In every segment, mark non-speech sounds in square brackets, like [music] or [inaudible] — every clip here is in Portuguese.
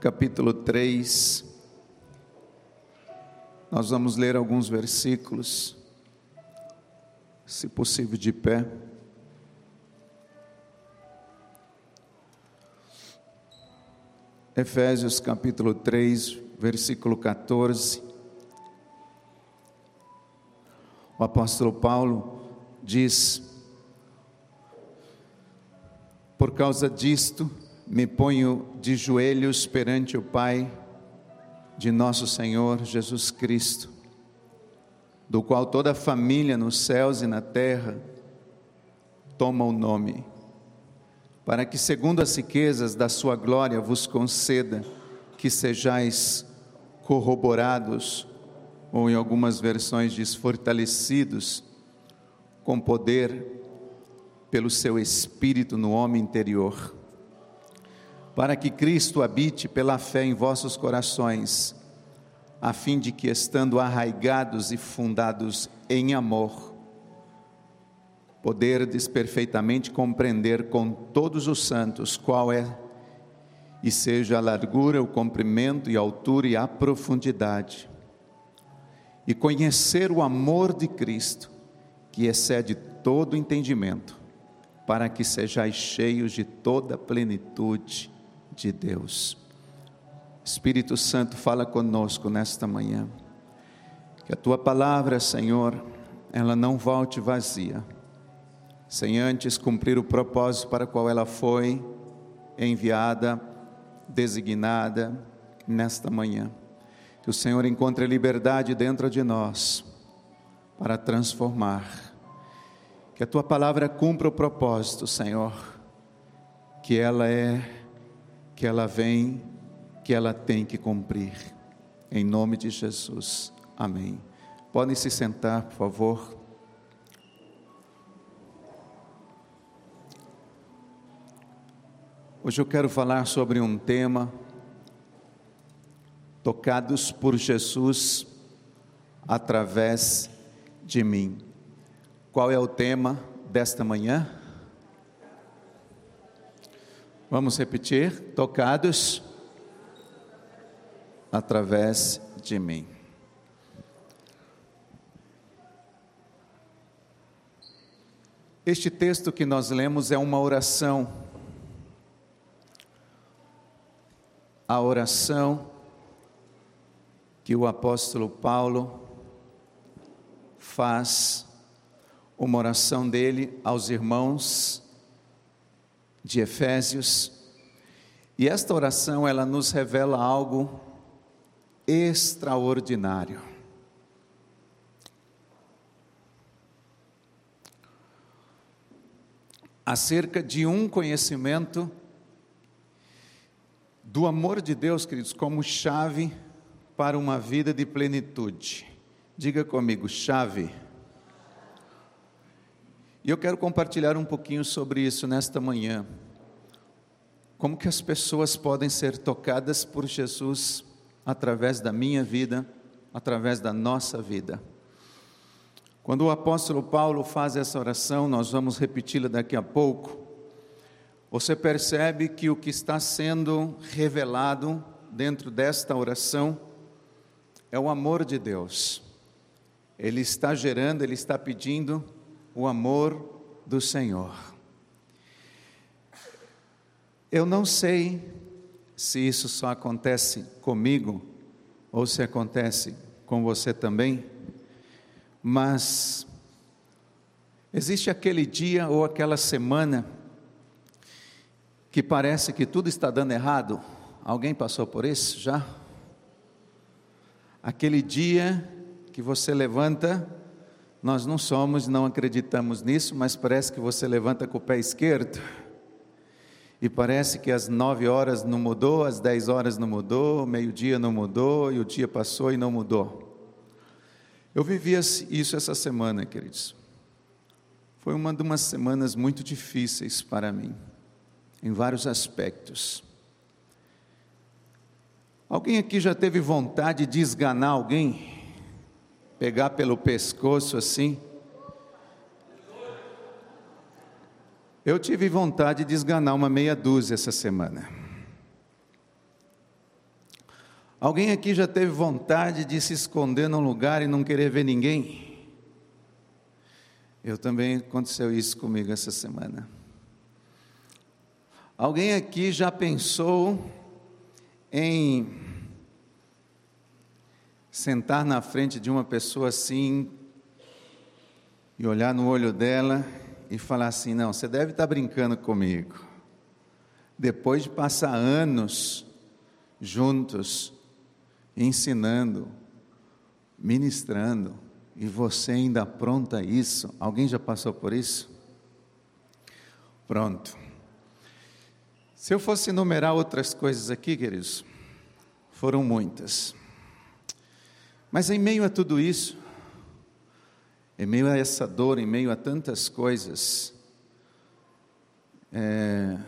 capítulo 3. Nós vamos ler alguns versículos, se possível de pé. Efésios capítulo 3, versículo 14. O apóstolo Paulo diz: Por causa disto, me ponho de joelhos perante o Pai de nosso Senhor Jesus Cristo, do qual toda a família nos céus e na terra toma o nome, para que, segundo as riquezas da Sua glória, vos conceda que sejais corroborados, ou em algumas versões diz fortalecidos, com poder pelo seu Espírito no homem interior para que Cristo habite pela fé em vossos corações, a fim de que, estando arraigados e fundados em amor, poderdes perfeitamente compreender com todos os santos qual é e seja a largura, o comprimento e a altura e a profundidade, e conhecer o amor de Cristo, que excede todo entendimento, para que sejais cheios de toda plenitude de Deus. Espírito Santo, fala conosco nesta manhã. Que a tua palavra, Senhor, ela não volte vazia, sem antes cumprir o propósito para qual ela foi enviada, designada nesta manhã. Que o Senhor encontre liberdade dentro de nós para transformar. Que a tua palavra cumpra o propósito, Senhor, que ela é que ela vem, que ela tem que cumprir. Em nome de Jesus. Amém. Podem se sentar, por favor. Hoje eu quero falar sobre um tema tocados por Jesus através de mim. Qual é o tema desta manhã? Vamos repetir: tocados através de mim. Este texto que nós lemos é uma oração. A oração que o apóstolo Paulo faz, uma oração dele aos irmãos de Efésios. E esta oração ela nos revela algo extraordinário. Acerca de um conhecimento do amor de Deus, queridos, como chave para uma vida de plenitude. Diga comigo, chave. E eu quero compartilhar um pouquinho sobre isso nesta manhã. Como que as pessoas podem ser tocadas por Jesus através da minha vida, através da nossa vida. Quando o apóstolo Paulo faz essa oração, nós vamos repeti-la daqui a pouco. Você percebe que o que está sendo revelado dentro desta oração é o amor de Deus. Ele está gerando, ele está pedindo o amor do Senhor. Eu não sei se isso só acontece comigo ou se acontece com você também, mas existe aquele dia ou aquela semana que parece que tudo está dando errado. Alguém passou por isso já? Aquele dia que você levanta nós não somos, não acreditamos nisso, mas parece que você levanta com o pé esquerdo. E parece que às nove horas não mudou, às dez horas não mudou, meio-dia não mudou, e o dia passou e não mudou. Eu vivi isso essa semana, queridos. Foi uma de umas semanas muito difíceis para mim, em vários aspectos. Alguém aqui já teve vontade de esganar alguém? Pegar pelo pescoço assim. Eu tive vontade de esganar uma meia dúzia essa semana. Alguém aqui já teve vontade de se esconder num lugar e não querer ver ninguém? Eu também aconteceu isso comigo essa semana. Alguém aqui já pensou em sentar na frente de uma pessoa assim e olhar no olho dela e falar assim: não, você deve estar brincando comigo. Depois de passar anos juntos, ensinando, ministrando, e você ainda apronta isso? Alguém já passou por isso? Pronto. Se eu fosse enumerar outras coisas aqui, queridos, foram muitas. Mas em meio a tudo isso, em meio a essa dor, em meio a tantas coisas, é,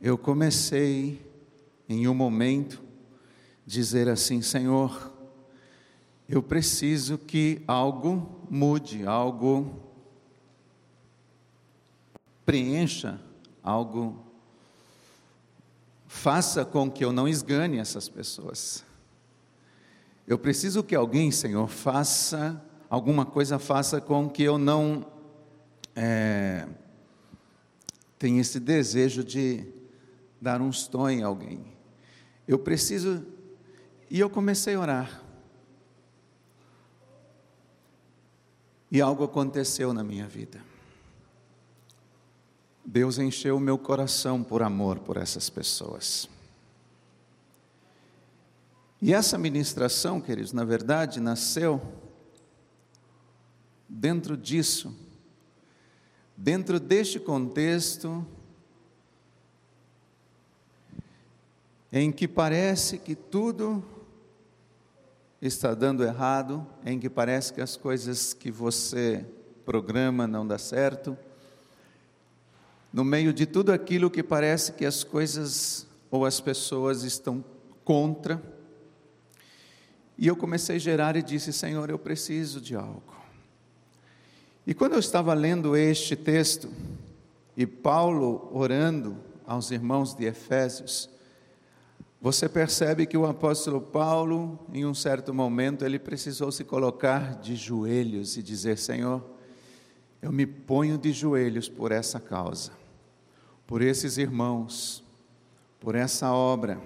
eu comecei em um momento dizer assim: Senhor, eu preciso que algo mude, algo preencha, algo faça com que eu não esgane essas pessoas. Eu preciso que alguém, Senhor, faça alguma coisa, faça com que eu não é, tenha esse desejo de dar um tom em alguém. Eu preciso. E eu comecei a orar. E algo aconteceu na minha vida. Deus encheu o meu coração por amor por essas pessoas. E essa ministração, queridos, na verdade, nasceu dentro disso, dentro deste contexto, em que parece que tudo está dando errado, em que parece que as coisas que você programa não dá certo, no meio de tudo aquilo que parece que as coisas ou as pessoas estão contra, e eu comecei a gerar e disse: Senhor, eu preciso de algo. E quando eu estava lendo este texto, e Paulo orando aos irmãos de Efésios, você percebe que o apóstolo Paulo, em um certo momento, ele precisou se colocar de joelhos e dizer: Senhor, eu me ponho de joelhos por essa causa, por esses irmãos, por essa obra.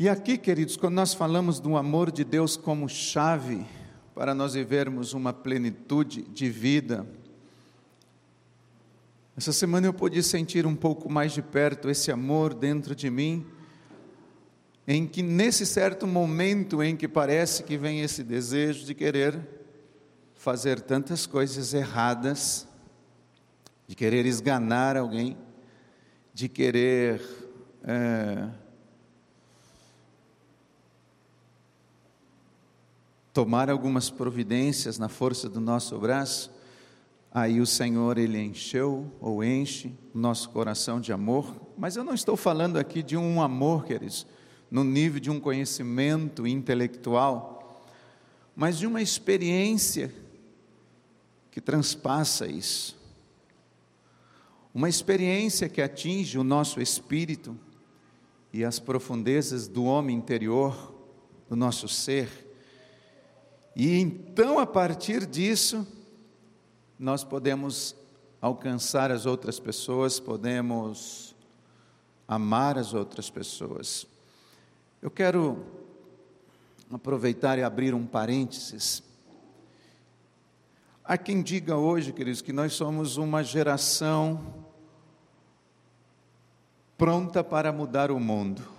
E aqui, queridos, quando nós falamos do amor de Deus como chave para nós vivermos uma plenitude de vida, essa semana eu pude sentir um pouco mais de perto esse amor dentro de mim, em que nesse certo momento em que parece que vem esse desejo de querer fazer tantas coisas erradas, de querer esganar alguém, de querer é, tomar algumas providências na força do nosso braço, aí o Senhor ele encheu ou enche o nosso coração de amor, mas eu não estou falando aqui de um amor, queridos, no nível de um conhecimento intelectual, mas de uma experiência que transpassa isso. Uma experiência que atinge o nosso espírito e as profundezas do homem interior, do nosso ser e então, a partir disso, nós podemos alcançar as outras pessoas, podemos amar as outras pessoas. Eu quero aproveitar e abrir um parênteses. Há quem diga hoje, queridos, que nós somos uma geração pronta para mudar o mundo.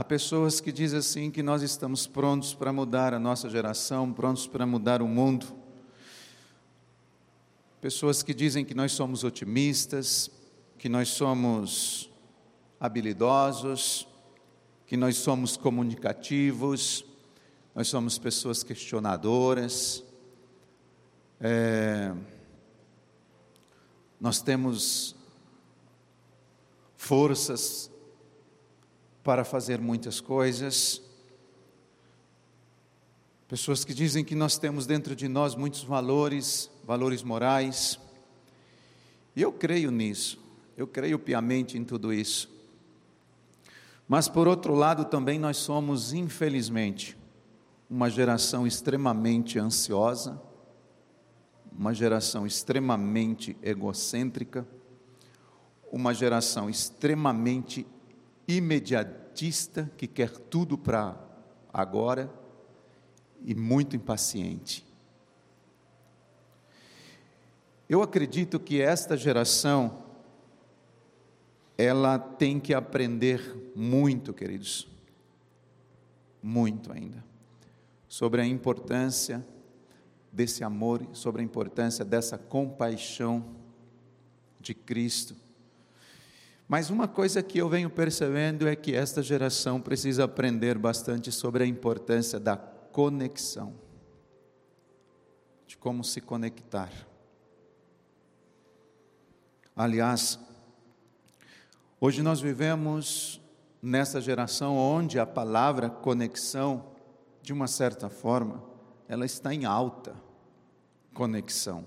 Há pessoas que dizem assim que nós estamos prontos para mudar a nossa geração, prontos para mudar o mundo. Pessoas que dizem que nós somos otimistas, que nós somos habilidosos, que nós somos comunicativos, nós somos pessoas questionadoras. É, nós temos forças para fazer muitas coisas. Pessoas que dizem que nós temos dentro de nós muitos valores, valores morais. E eu creio nisso, eu creio piamente em tudo isso. Mas, por outro lado, também nós somos, infelizmente, uma geração extremamente ansiosa, uma geração extremamente egocêntrica, uma geração extremamente imediatista, que quer tudo para agora e muito impaciente. Eu acredito que esta geração ela tem que aprender muito, queridos, muito ainda, sobre a importância desse amor, sobre a importância dessa compaixão de Cristo. Mas uma coisa que eu venho percebendo é que esta geração precisa aprender bastante sobre a importância da conexão, de como se conectar. Aliás, Hoje nós vivemos nessa geração onde a palavra conexão, de uma certa forma, ela está em alta conexão.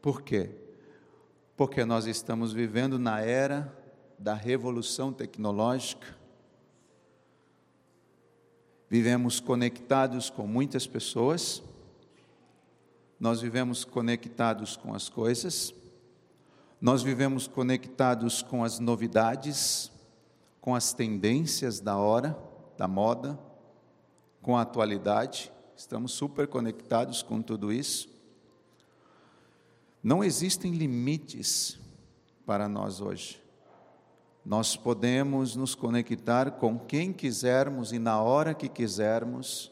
Por quê? Porque nós estamos vivendo na era da revolução tecnológica. Vivemos conectados com muitas pessoas, nós vivemos conectados com as coisas, nós vivemos conectados com as novidades, com as tendências da hora, da moda, com a atualidade, estamos super conectados com tudo isso. Não existem limites para nós hoje. Nós podemos nos conectar com quem quisermos e na hora que quisermos.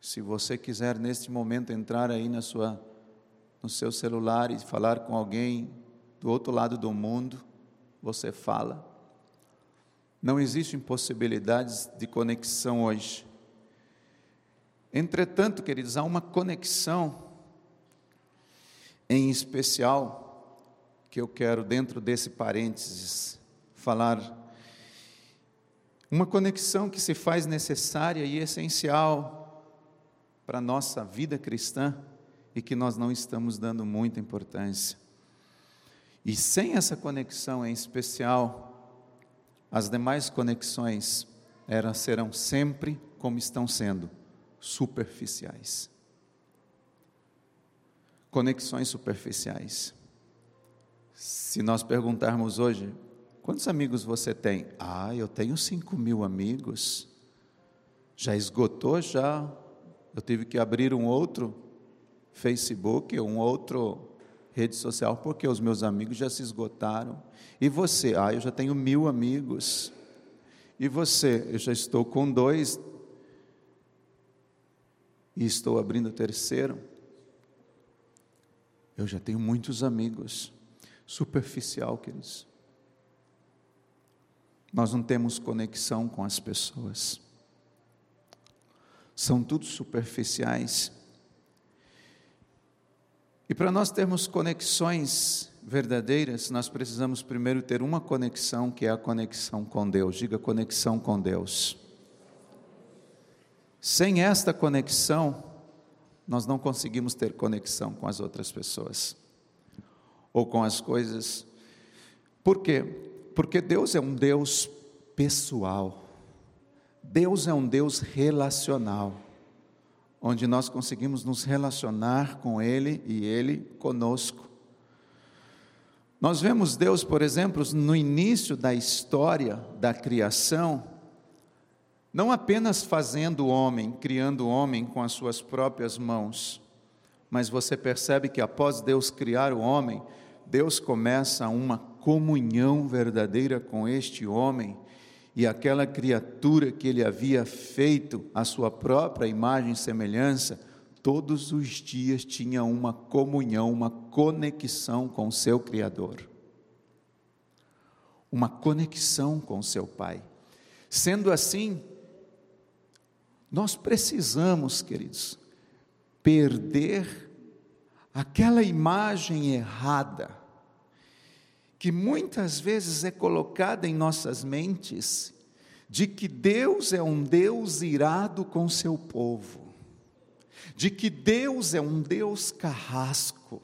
Se você quiser neste momento entrar aí na sua no seu celular e falar com alguém do outro lado do mundo, você fala. Não existem possibilidades de conexão hoje. Entretanto, queridos, há uma conexão em especial que eu quero, dentro desse parênteses, falar. Uma conexão que se faz necessária e essencial para a nossa vida cristã e que nós não estamos dando muita importância. E sem essa conexão em especial, as demais conexões eram, serão sempre como estão sendo, superficiais. Conexões superficiais. Se nós perguntarmos hoje, quantos amigos você tem? Ah, eu tenho cinco mil amigos. Já esgotou? Já. Eu tive que abrir um outro Facebook, um outro rede social, porque os meus amigos já se esgotaram. E você? Ah, eu já tenho mil amigos. E você? Eu já estou com dois. E estou abrindo o terceiro. Eu já tenho muitos amigos. Superficial, queridos. Nós não temos conexão com as pessoas. São tudo superficiais. E para nós termos conexões verdadeiras, nós precisamos primeiro ter uma conexão, que é a conexão com Deus. Diga conexão com Deus. Sem esta conexão, nós não conseguimos ter conexão com as outras pessoas ou com as coisas. Por quê? Porque Deus é um Deus pessoal. Deus é um Deus relacional onde nós conseguimos nos relacionar com Ele e Ele conosco. Nós vemos Deus, por exemplo, no início da história da criação, não apenas fazendo o homem, criando o homem com as suas próprias mãos, mas você percebe que após Deus criar o homem, Deus começa uma comunhão verdadeira com este homem e aquela criatura que ele havia feito à sua própria imagem e semelhança, todos os dias tinha uma comunhão, uma conexão com seu Criador. Uma conexão com seu Pai. Sendo assim, nós precisamos, queridos, perder aquela imagem errada que muitas vezes é colocada em nossas mentes de que Deus é um Deus irado com seu povo, de que Deus é um Deus carrasco,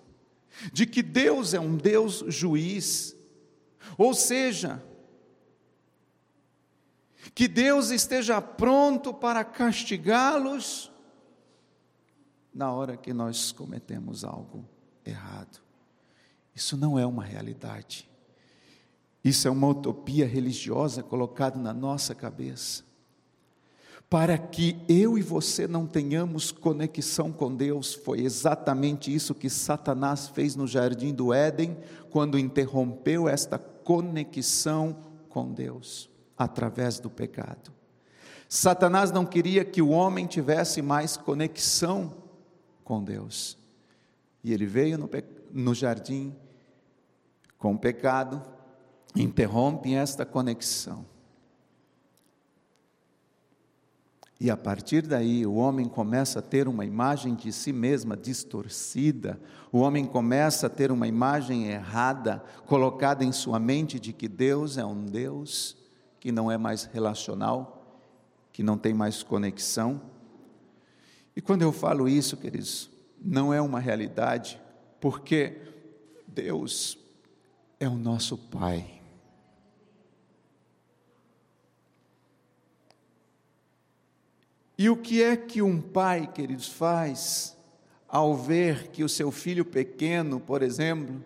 de que Deus é um Deus juiz, ou seja, que Deus esteja pronto para castigá-los na hora que nós cometemos algo errado. Isso não é uma realidade. Isso é uma utopia religiosa colocada na nossa cabeça. Para que eu e você não tenhamos conexão com Deus, foi exatamente isso que Satanás fez no jardim do Éden, quando interrompeu esta conexão com Deus, através do pecado. Satanás não queria que o homem tivesse mais conexão com Deus. E ele veio no, no jardim com o pecado, interrompe esta conexão. E a partir daí, o homem começa a ter uma imagem de si mesma distorcida, o homem começa a ter uma imagem errada colocada em sua mente de que Deus é um Deus que não é mais relacional, que não tem mais conexão. E quando eu falo isso, queridos, não é uma realidade, porque Deus é o nosso Pai. E o que é que um pai, queridos, faz ao ver que o seu filho pequeno, por exemplo,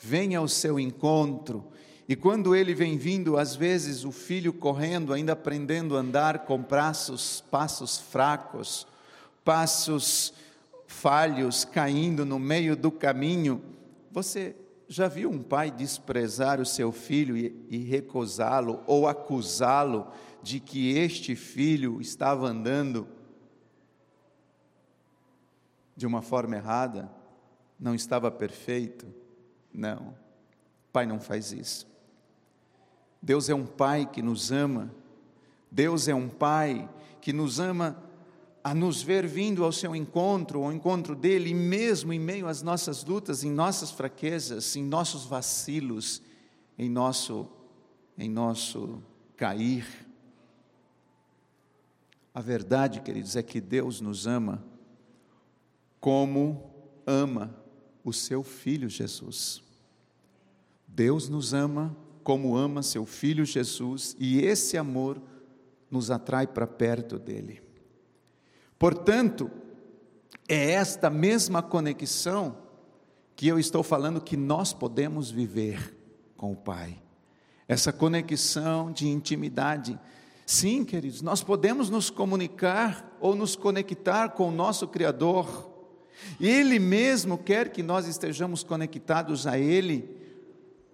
vem ao seu encontro e quando ele vem vindo, às vezes o filho correndo, ainda aprendendo a andar com passos, passos fracos, passos falhos, caindo no meio do caminho, você já viu um pai desprezar o seu filho e, e recusá-lo ou acusá-lo de que este filho estava andando de uma forma errada, não estava perfeito. Não, pai não faz isso. Deus é um pai que nos ama, Deus é um pai que nos ama a nos ver vindo ao seu encontro, ao encontro dele, mesmo em meio às nossas lutas, em nossas fraquezas, em nossos vacilos, em nosso, em nosso cair. A verdade, queridos, é que Deus nos ama como ama o seu filho Jesus. Deus nos ama como ama seu filho Jesus e esse amor nos atrai para perto dele. Portanto, é esta mesma conexão que eu estou falando que nós podemos viver com o Pai. Essa conexão de intimidade Sim, queridos, nós podemos nos comunicar ou nos conectar com o nosso Criador. Ele mesmo quer que nós estejamos conectados a Ele,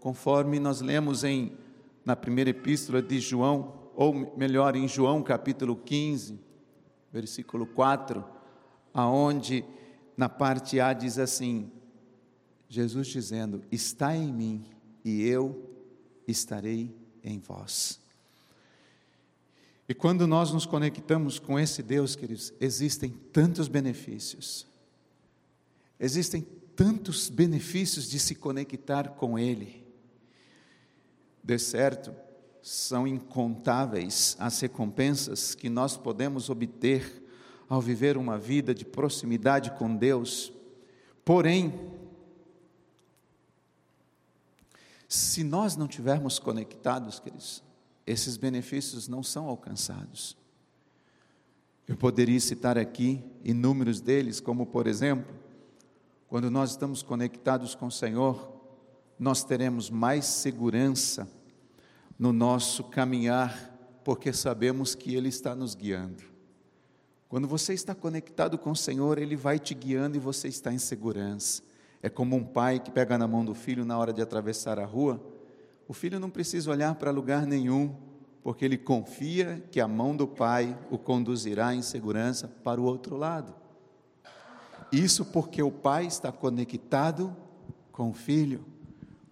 conforme nós lemos em na primeira epístola de João, ou melhor, em João capítulo 15, versículo 4, aonde na parte A diz assim: Jesus dizendo: Está em mim e eu estarei em vós. E quando nós nos conectamos com esse Deus, queridos, existem tantos benefícios. Existem tantos benefícios de se conectar com Ele. De certo, são incontáveis as recompensas que nós podemos obter ao viver uma vida de proximidade com Deus. Porém, se nós não tivermos conectados, queridos, esses benefícios não são alcançados. Eu poderia citar aqui inúmeros deles, como por exemplo, quando nós estamos conectados com o Senhor, nós teremos mais segurança no nosso caminhar, porque sabemos que Ele está nos guiando. Quando você está conectado com o Senhor, Ele vai te guiando e você está em segurança. É como um pai que pega na mão do filho na hora de atravessar a rua o filho não precisa olhar para lugar nenhum, porque ele confia que a mão do pai o conduzirá em segurança para o outro lado. Isso porque o pai está conectado com o filho.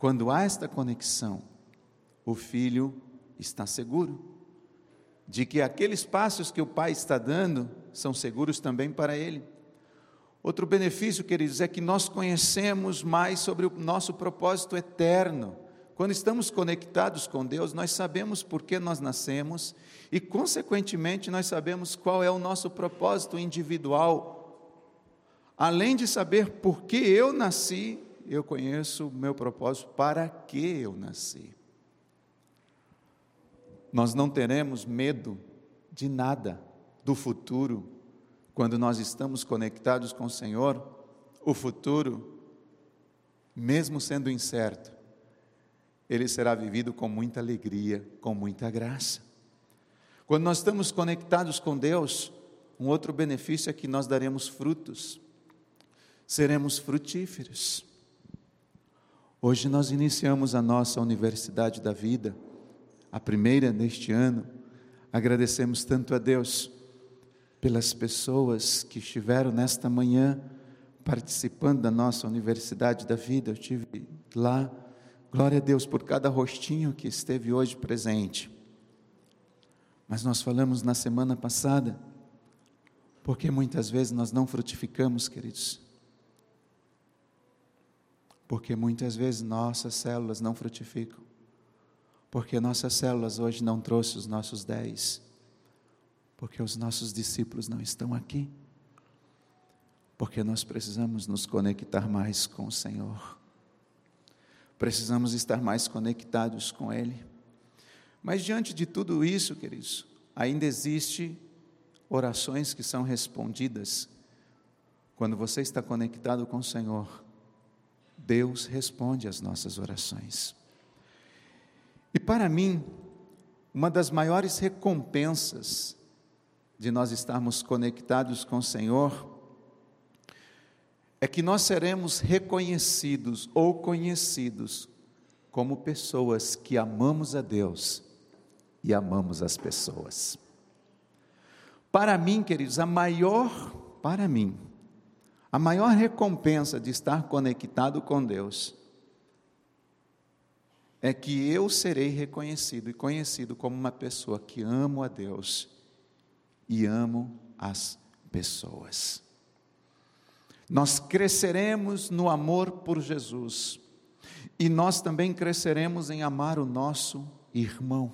Quando há esta conexão, o filho está seguro de que aqueles passos que o pai está dando são seguros também para ele. Outro benefício, queridos, é que nós conhecemos mais sobre o nosso propósito eterno. Quando estamos conectados com Deus, nós sabemos por que nós nascemos e, consequentemente, nós sabemos qual é o nosso propósito individual. Além de saber por que eu nasci, eu conheço o meu propósito para que eu nasci. nós não teremos medo de nada do futuro, quando nós estamos conectados com o Senhor, o futuro, mesmo sendo incerto, ele será vivido com muita alegria, com muita graça. Quando nós estamos conectados com Deus, um outro benefício é que nós daremos frutos, seremos frutíferos. Hoje nós iniciamos a nossa Universidade da Vida, a primeira neste ano. Agradecemos tanto a Deus pelas pessoas que estiveram nesta manhã participando da nossa Universidade da Vida. Eu tive lá. Glória a Deus por cada rostinho que esteve hoje presente. Mas nós falamos na semana passada, porque muitas vezes nós não frutificamos, queridos porque muitas vezes nossas células não frutificam, porque nossas células hoje não trouxeram os nossos dez, porque os nossos discípulos não estão aqui, porque nós precisamos nos conectar mais com o Senhor, precisamos estar mais conectados com Ele. Mas diante de tudo isso, queridos, ainda existe orações que são respondidas quando você está conectado com o Senhor Deus responde às nossas orações. E para mim, uma das maiores recompensas de nós estarmos conectados com o Senhor é que nós seremos reconhecidos ou conhecidos como pessoas que amamos a Deus e amamos as pessoas. Para mim, queridos, a maior, para mim, a maior recompensa de estar conectado com Deus é que eu serei reconhecido e conhecido como uma pessoa que amo a Deus e amo as pessoas. Nós cresceremos no amor por Jesus e nós também cresceremos em amar o nosso irmão.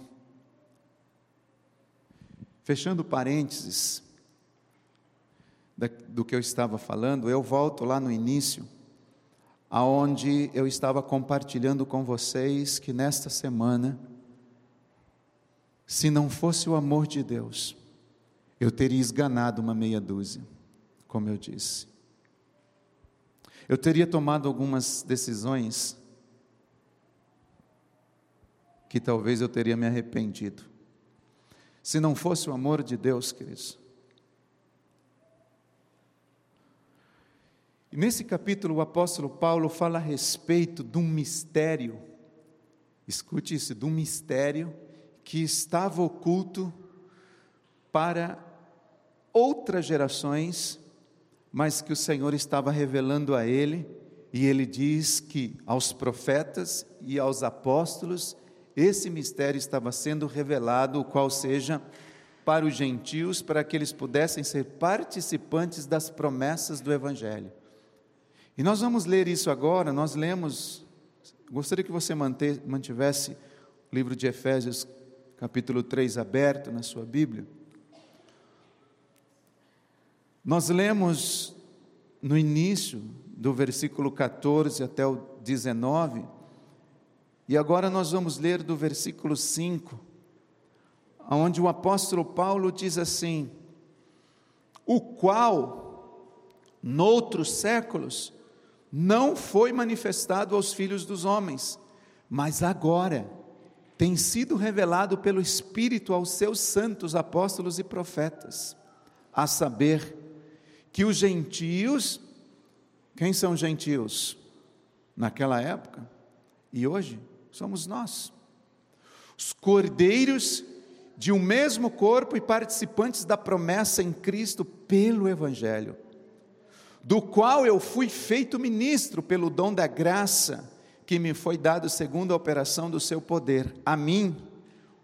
Fechando parênteses, do que eu estava falando, eu volto lá no início, aonde eu estava compartilhando com vocês que nesta semana, se não fosse o amor de Deus, eu teria esganado uma meia dúzia, como eu disse. Eu teria tomado algumas decisões que talvez eu teria me arrependido. Se não fosse o amor de Deus, queridos, nesse capítulo, o apóstolo Paulo fala a respeito de um mistério, escute isso, de um mistério que estava oculto para outras gerações, mas que o Senhor estava revelando a ele, e ele diz que aos profetas e aos apóstolos esse mistério estava sendo revelado, o qual seja para os gentios, para que eles pudessem ser participantes das promessas do Evangelho. E nós vamos ler isso agora, nós lemos, gostaria que você mantivesse o livro de Efésios, capítulo 3, aberto na sua Bíblia. Nós lemos no início do versículo 14 até o 19, e agora nós vamos ler do versículo 5, onde o apóstolo Paulo diz assim: O qual, noutros séculos, não foi manifestado aos filhos dos homens, mas agora tem sido revelado pelo Espírito aos seus santos apóstolos e profetas, a saber que os gentios, quem são gentios? Naquela época e hoje somos nós, os cordeiros de um mesmo corpo e participantes da promessa em Cristo pelo Evangelho do qual eu fui feito ministro pelo dom da graça que me foi dado segundo a operação do seu poder, a mim,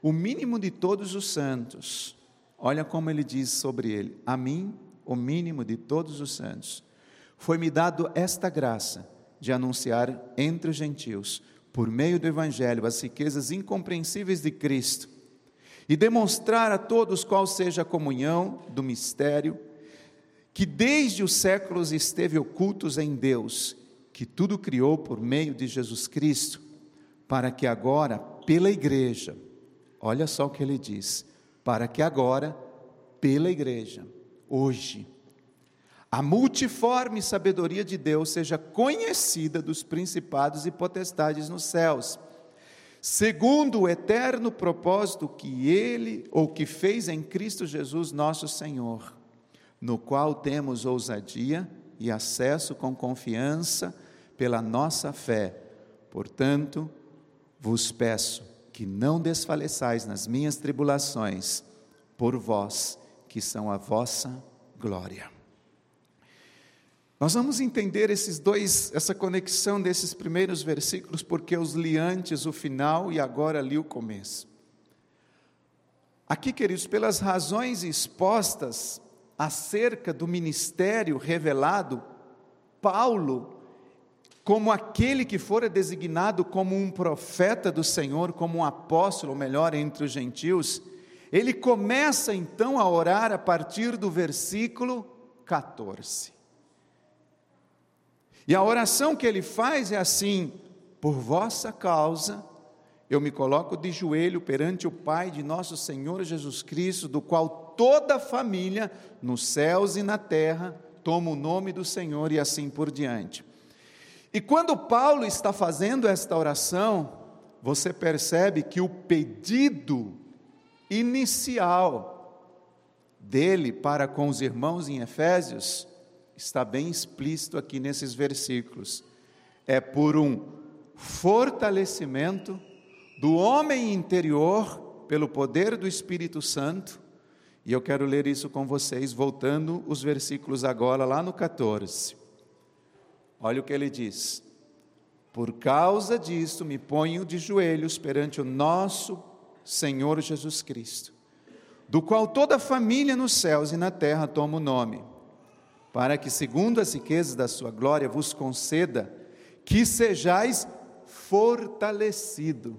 o mínimo de todos os santos. Olha como ele diz sobre ele: a mim, o mínimo de todos os santos. Foi-me dado esta graça de anunciar entre os gentios, por meio do evangelho, as riquezas incompreensíveis de Cristo e demonstrar a todos qual seja a comunhão do mistério que desde os séculos esteve ocultos em Deus, que tudo criou por meio de Jesus Cristo, para que agora, pela igreja, Olha só o que ele diz: para que agora, pela igreja, hoje, a multiforme sabedoria de Deus seja conhecida dos principados e potestades nos céus, segundo o eterno propósito que ele ou que fez em Cristo Jesus, nosso Senhor, no qual temos ousadia e acesso com confiança pela nossa fé. Portanto, vos peço que não desfaleçais nas minhas tribulações, por vós, que são a vossa glória. Nós vamos entender esses dois, essa conexão desses primeiros versículos, porque eu os li antes o final e agora li o começo. Aqui, queridos, pelas razões expostas acerca do ministério revelado, Paulo, como aquele que fora designado como um profeta do Senhor, como um apóstolo, melhor, entre os gentios, ele começa então a orar a partir do versículo 14. E a oração que ele faz é assim: por vossa causa, eu me coloco de joelho perante o Pai de nosso Senhor Jesus Cristo, do qual toda a família, nos céus e na terra, toma o nome do Senhor e assim por diante. E quando Paulo está fazendo esta oração, você percebe que o pedido inicial dele para com os irmãos em Efésios está bem explícito aqui nesses versículos. É por um fortalecimento do homem interior pelo poder do Espírito Santo. E eu quero ler isso com vocês, voltando os versículos agora, lá no 14. Olha o que ele diz: Por causa disto me ponho de joelhos perante o nosso Senhor Jesus Cristo, do qual toda a família nos céus e na terra toma o nome, para que, segundo as riquezas da sua glória, vos conceda que sejais fortalecido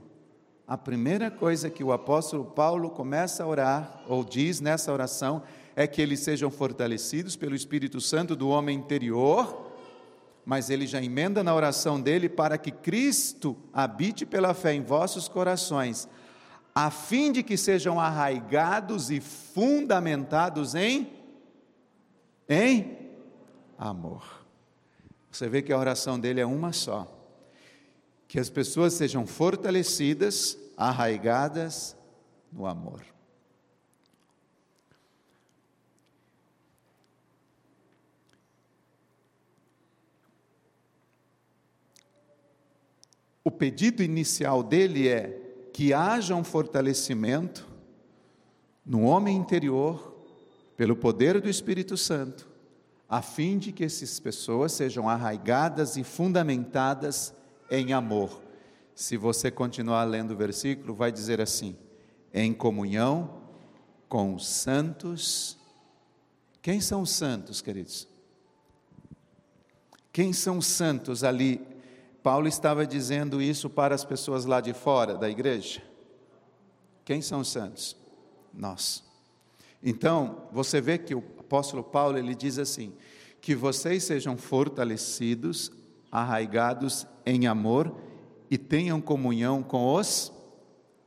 a primeira coisa que o apóstolo Paulo começa a orar, ou diz nessa oração, é que eles sejam fortalecidos pelo Espírito Santo do homem interior, mas ele já emenda na oração dele para que Cristo habite pela fé em vossos corações, a fim de que sejam arraigados e fundamentados em em amor. Você vê que a oração dele é uma só que as pessoas sejam fortalecidas, arraigadas no amor. O pedido inicial dele é que haja um fortalecimento no homem interior, pelo poder do Espírito Santo, a fim de que essas pessoas sejam arraigadas e fundamentadas em amor. Se você continuar lendo o versículo, vai dizer assim: em comunhão com os santos. Quem são os santos, queridos? Quem são os santos ali? Paulo estava dizendo isso para as pessoas lá de fora da igreja. Quem são os santos? Nós. Então, você vê que o apóstolo Paulo ele diz assim: que vocês sejam fortalecidos, arraigados em amor e tenham comunhão com os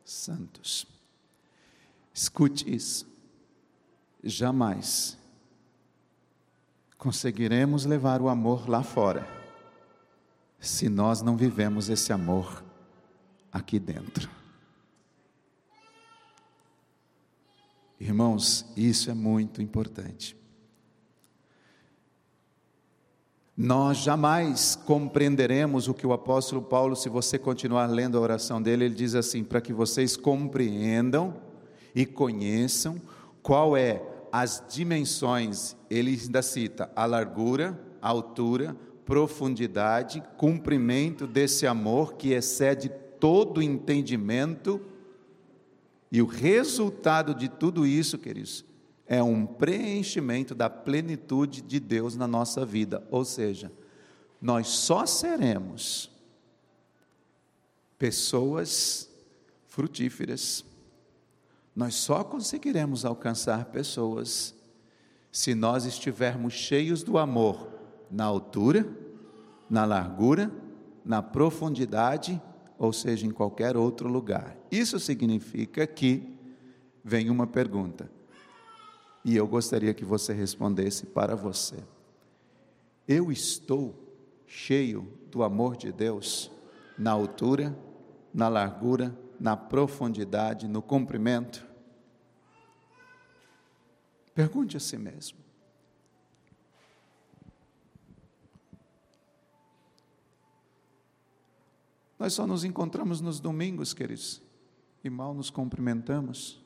santos. Escute isso. Jamais conseguiremos levar o amor lá fora se nós não vivemos esse amor aqui dentro. Irmãos, isso é muito importante. Nós jamais compreenderemos o que o apóstolo Paulo, se você continuar lendo a oração dele, ele diz assim: para que vocês compreendam e conheçam qual é as dimensões, ele ainda cita a largura, a altura, profundidade, cumprimento desse amor que excede todo entendimento, e o resultado de tudo isso, queridos, é um preenchimento da plenitude de Deus na nossa vida. Ou seja, nós só seremos pessoas frutíferas, nós só conseguiremos alcançar pessoas se nós estivermos cheios do amor na altura, na largura, na profundidade ou seja, em qualquer outro lugar. Isso significa que vem uma pergunta, e eu gostaria que você respondesse para você: Eu estou cheio do amor de Deus na altura, na largura, na profundidade, no comprimento? Pergunte a si mesmo. Nós só nos encontramos nos domingos, queridos, e mal nos cumprimentamos.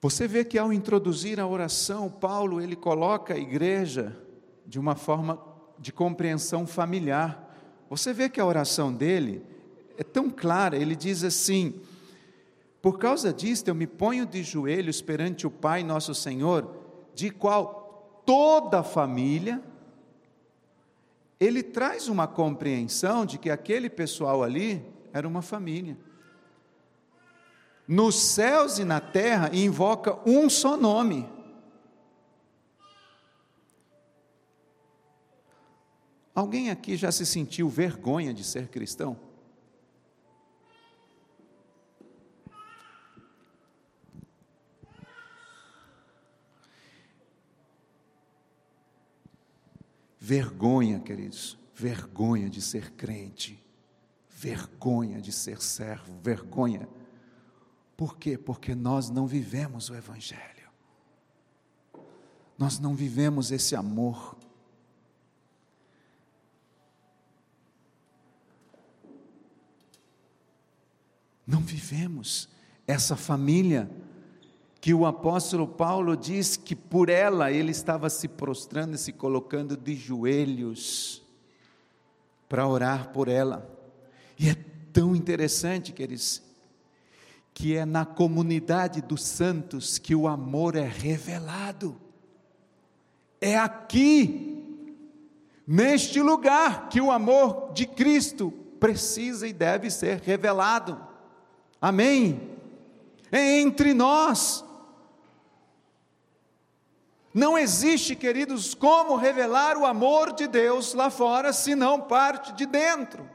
Você vê que ao introduzir a oração, Paulo ele coloca a igreja de uma forma de compreensão familiar. Você vê que a oração dele é tão clara, ele diz assim: Por causa disto eu me ponho de joelhos perante o Pai nosso Senhor, de qual toda a família ele traz uma compreensão de que aquele pessoal ali era uma família nos céus e na terra e invoca um só nome. Alguém aqui já se sentiu vergonha de ser cristão? Vergonha, queridos, vergonha de ser crente, vergonha de ser servo, vergonha por quê? Porque nós não vivemos o Evangelho, nós não vivemos esse amor. Não vivemos essa família que o apóstolo Paulo diz que por ela ele estava se prostrando e se colocando de joelhos para orar por ela. E é tão interessante, queridos, que é na comunidade dos santos que o amor é revelado. É aqui, neste lugar, que o amor de Cristo precisa e deve ser revelado. Amém? É entre nós. Não existe, queridos, como revelar o amor de Deus lá fora se não parte de dentro.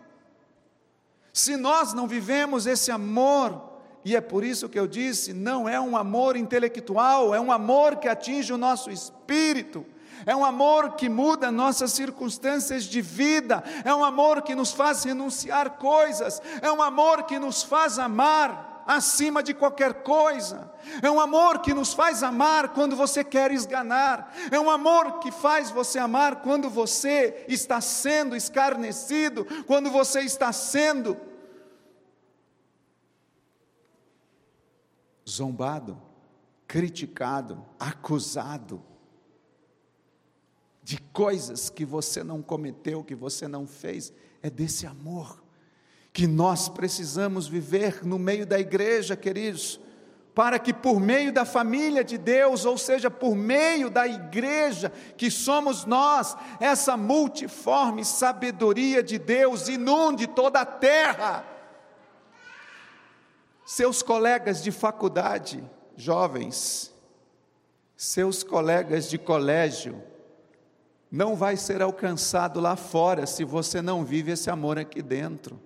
Se nós não vivemos esse amor, e é por isso que eu disse: não é um amor intelectual, é um amor que atinge o nosso espírito, é um amor que muda nossas circunstâncias de vida, é um amor que nos faz renunciar coisas, é um amor que nos faz amar acima de qualquer coisa. É um amor que nos faz amar quando você quer esganar. É um amor que faz você amar quando você está sendo escarnecido, quando você está sendo zombado, criticado, acusado de coisas que você não cometeu, que você não fez, é desse amor que nós precisamos viver no meio da igreja, queridos, para que por meio da família de Deus, ou seja, por meio da igreja que somos nós, essa multiforme sabedoria de Deus inunde toda a terra seus colegas de faculdade, jovens, seus colegas de colégio, não vai ser alcançado lá fora se você não vive esse amor aqui dentro.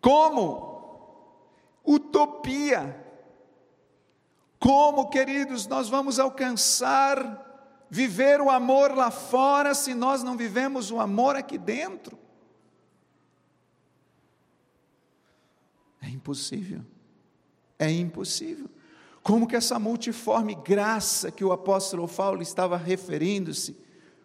Como? Utopia. Como, queridos, nós vamos alcançar viver o amor lá fora se nós não vivemos o amor aqui dentro? É impossível. É impossível. Como que essa multiforme graça que o apóstolo Paulo estava referindo-se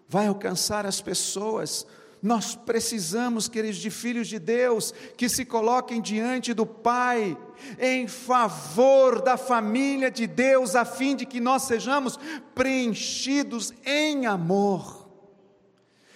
vai alcançar as pessoas? Nós precisamos, queridos, de filhos de Deus que se coloquem diante do Pai em favor da família de Deus, a fim de que nós sejamos preenchidos em amor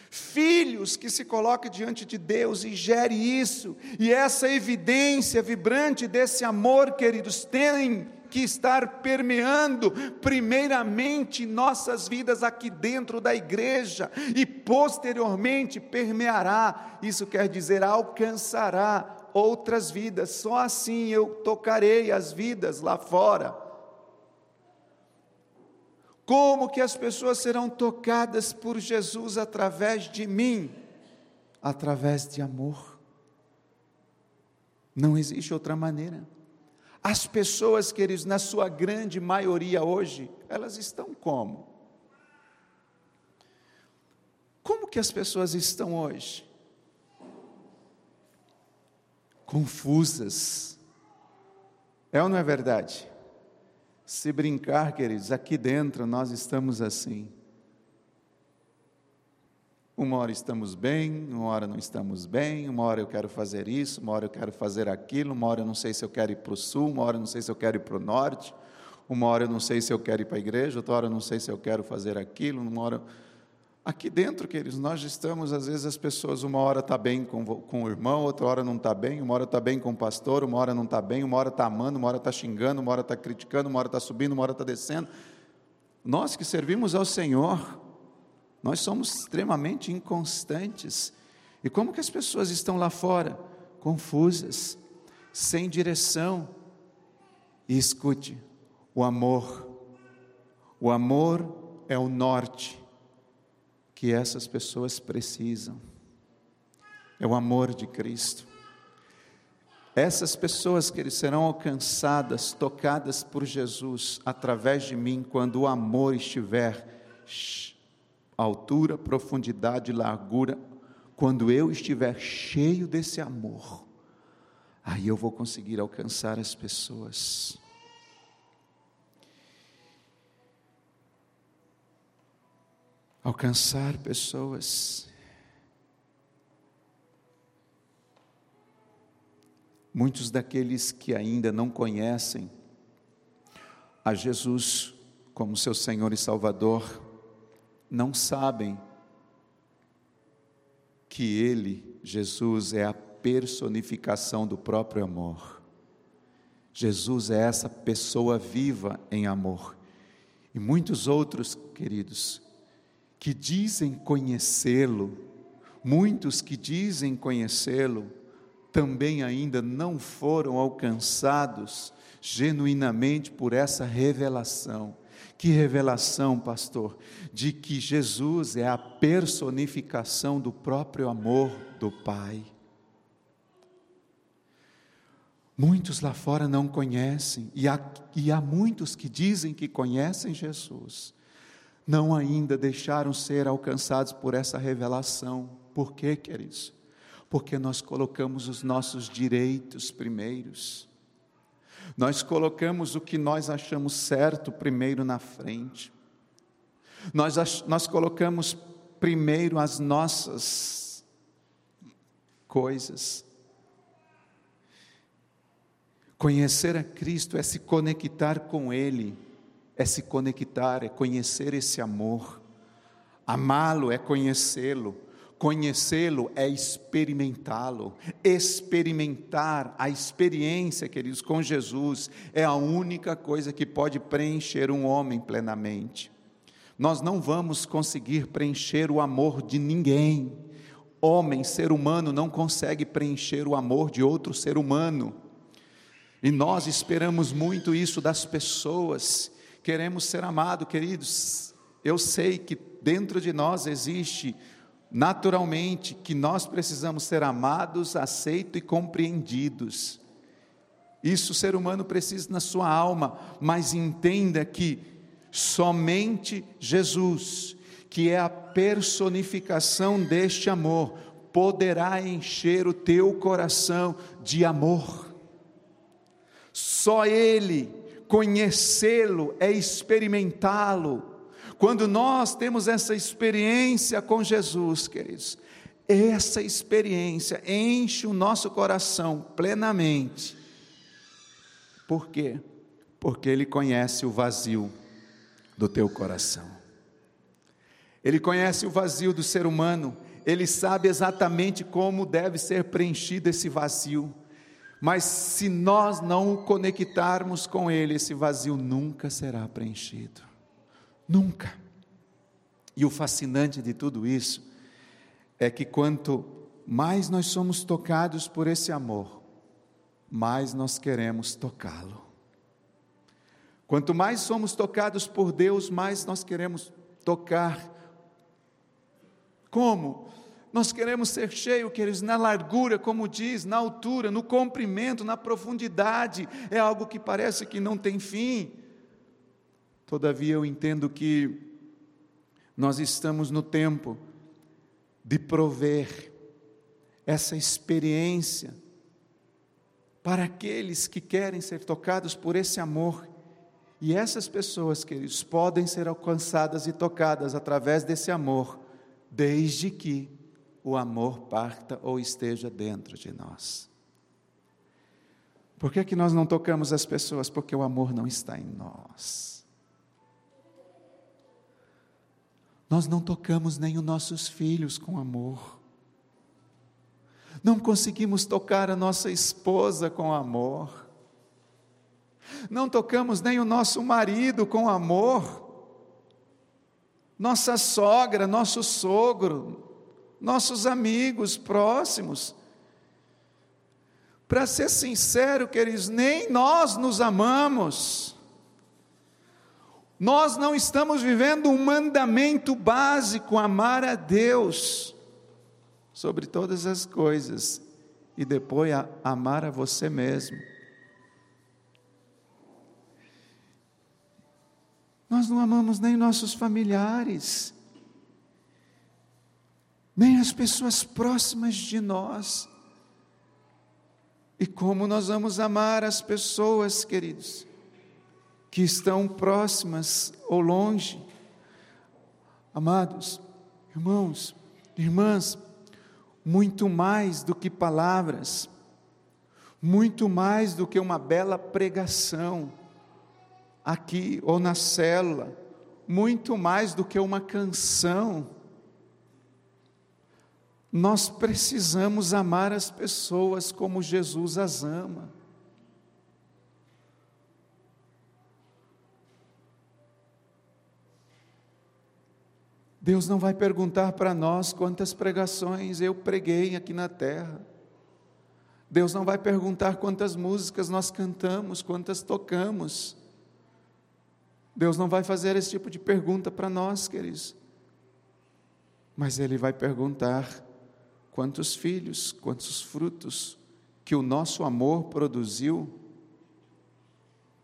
filhos que se coloquem diante de Deus e gere isso, e essa evidência vibrante desse amor, queridos, tem que estar permeando primeiramente nossas vidas aqui dentro da igreja e posteriormente permeará, isso quer dizer alcançará outras vidas, só assim eu tocarei as vidas lá fora. Como que as pessoas serão tocadas por Jesus através de mim? Através de amor. Não existe outra maneira. As pessoas, queridos, na sua grande maioria hoje, elas estão como? Como que as pessoas estão hoje? Confusas. É ou não é verdade? Se brincar, queridos, aqui dentro nós estamos assim. Uma hora estamos bem, uma hora não estamos bem, uma hora eu quero fazer isso, uma hora eu quero fazer aquilo, uma hora eu não sei se eu quero ir para o sul, uma hora eu não sei se eu quero ir para o norte, uma hora eu não sei se eu quero ir para a igreja, outra hora eu não sei se eu quero fazer aquilo, uma hora. Aqui dentro, queridos, nós estamos, às vezes as pessoas, uma hora está bem com, com o irmão, outra hora não está bem, uma hora está bem com o pastor, uma hora não está bem, uma hora está amando, uma hora está xingando, uma hora está criticando, uma hora está subindo, uma hora está descendo. Nós que servimos ao Senhor, nós somos extremamente inconstantes. E como que as pessoas estão lá fora? Confusas, sem direção. E escute, o amor, o amor é o norte que essas pessoas precisam. É o amor de Cristo. Essas pessoas que eles serão alcançadas, tocadas por Jesus através de mim, quando o amor estiver altura, profundidade, largura, quando eu estiver cheio desse amor, aí eu vou conseguir alcançar as pessoas. Alcançar pessoas. Muitos daqueles que ainda não conhecem a Jesus como seu Senhor e Salvador, não sabem que Ele, Jesus, é a personificação do próprio amor. Jesus é essa pessoa viva em amor. E muitos outros, queridos, que dizem conhecê-lo, muitos que dizem conhecê-lo, também ainda não foram alcançados genuinamente por essa revelação. Que revelação, pastor, de que Jesus é a personificação do próprio amor do Pai. Muitos lá fora não conhecem, e há, e há muitos que dizem que conhecem Jesus, não ainda deixaram ser alcançados por essa revelação. Por quê, queridos? Porque nós colocamos os nossos direitos primeiros. Nós colocamos o que nós achamos certo primeiro na frente. Nós, nós colocamos primeiro as nossas coisas. Conhecer a Cristo é se conectar com Ele é se conectar, é conhecer esse amor. Amá-lo é conhecê-lo. Conhecê-lo é experimentá-lo. Experimentar a experiência, queridos, com Jesus é a única coisa que pode preencher um homem plenamente. Nós não vamos conseguir preencher o amor de ninguém. Homem, ser humano, não consegue preencher o amor de outro ser humano. E nós esperamos muito isso das pessoas queremos ser amados, queridos. Eu sei que dentro de nós existe naturalmente que nós precisamos ser amados, aceitos e compreendidos. Isso o ser humano precisa na sua alma, mas entenda que somente Jesus, que é a personificação deste amor, poderá encher o teu coração de amor. Só Ele conhecê-lo é experimentá-lo. Quando nós temos essa experiência com Jesus, queridos, essa experiência enche o nosso coração plenamente. Por quê? Porque Ele conhece o vazio do teu coração. Ele conhece o vazio do ser humano, ele sabe exatamente como deve ser preenchido esse vazio. Mas se nós não o conectarmos com Ele, esse vazio nunca será preenchido. Nunca. E o fascinante de tudo isso é que quanto mais nós somos tocados por esse amor, mais nós queremos tocá-lo. Quanto mais somos tocados por Deus, mais nós queremos tocar. Como? Nós queremos ser cheios, queridos, na largura, como diz, na altura, no comprimento, na profundidade. É algo que parece que não tem fim. Todavia, eu entendo que nós estamos no tempo de prover essa experiência para aqueles que querem ser tocados por esse amor. E essas pessoas, queridos, podem ser alcançadas e tocadas através desse amor, desde que o amor parta ou esteja dentro de nós. Por que, que nós não tocamos as pessoas? Porque o amor não está em nós. Nós não tocamos nem os nossos filhos com amor. Não conseguimos tocar a nossa esposa com amor. Não tocamos nem o nosso marido com amor. Nossa sogra, nosso sogro, nossos amigos próximos. Para ser sincero, queridos, nem nós nos amamos. Nós não estamos vivendo um mandamento básico, amar a Deus sobre todas as coisas e depois a, amar a você mesmo. Nós não amamos nem nossos familiares nem as pessoas próximas de nós. E como nós vamos amar as pessoas, queridos, que estão próximas ou longe. Amados, irmãos, irmãs, muito mais do que palavras, muito mais do que uma bela pregação aqui ou na célula, muito mais do que uma canção, nós precisamos amar as pessoas como Jesus as ama. Deus não vai perguntar para nós quantas pregações eu preguei aqui na terra. Deus não vai perguntar quantas músicas nós cantamos, quantas tocamos. Deus não vai fazer esse tipo de pergunta para nós, queridos. Mas Ele vai perguntar quantos filhos, quantos frutos que o nosso amor produziu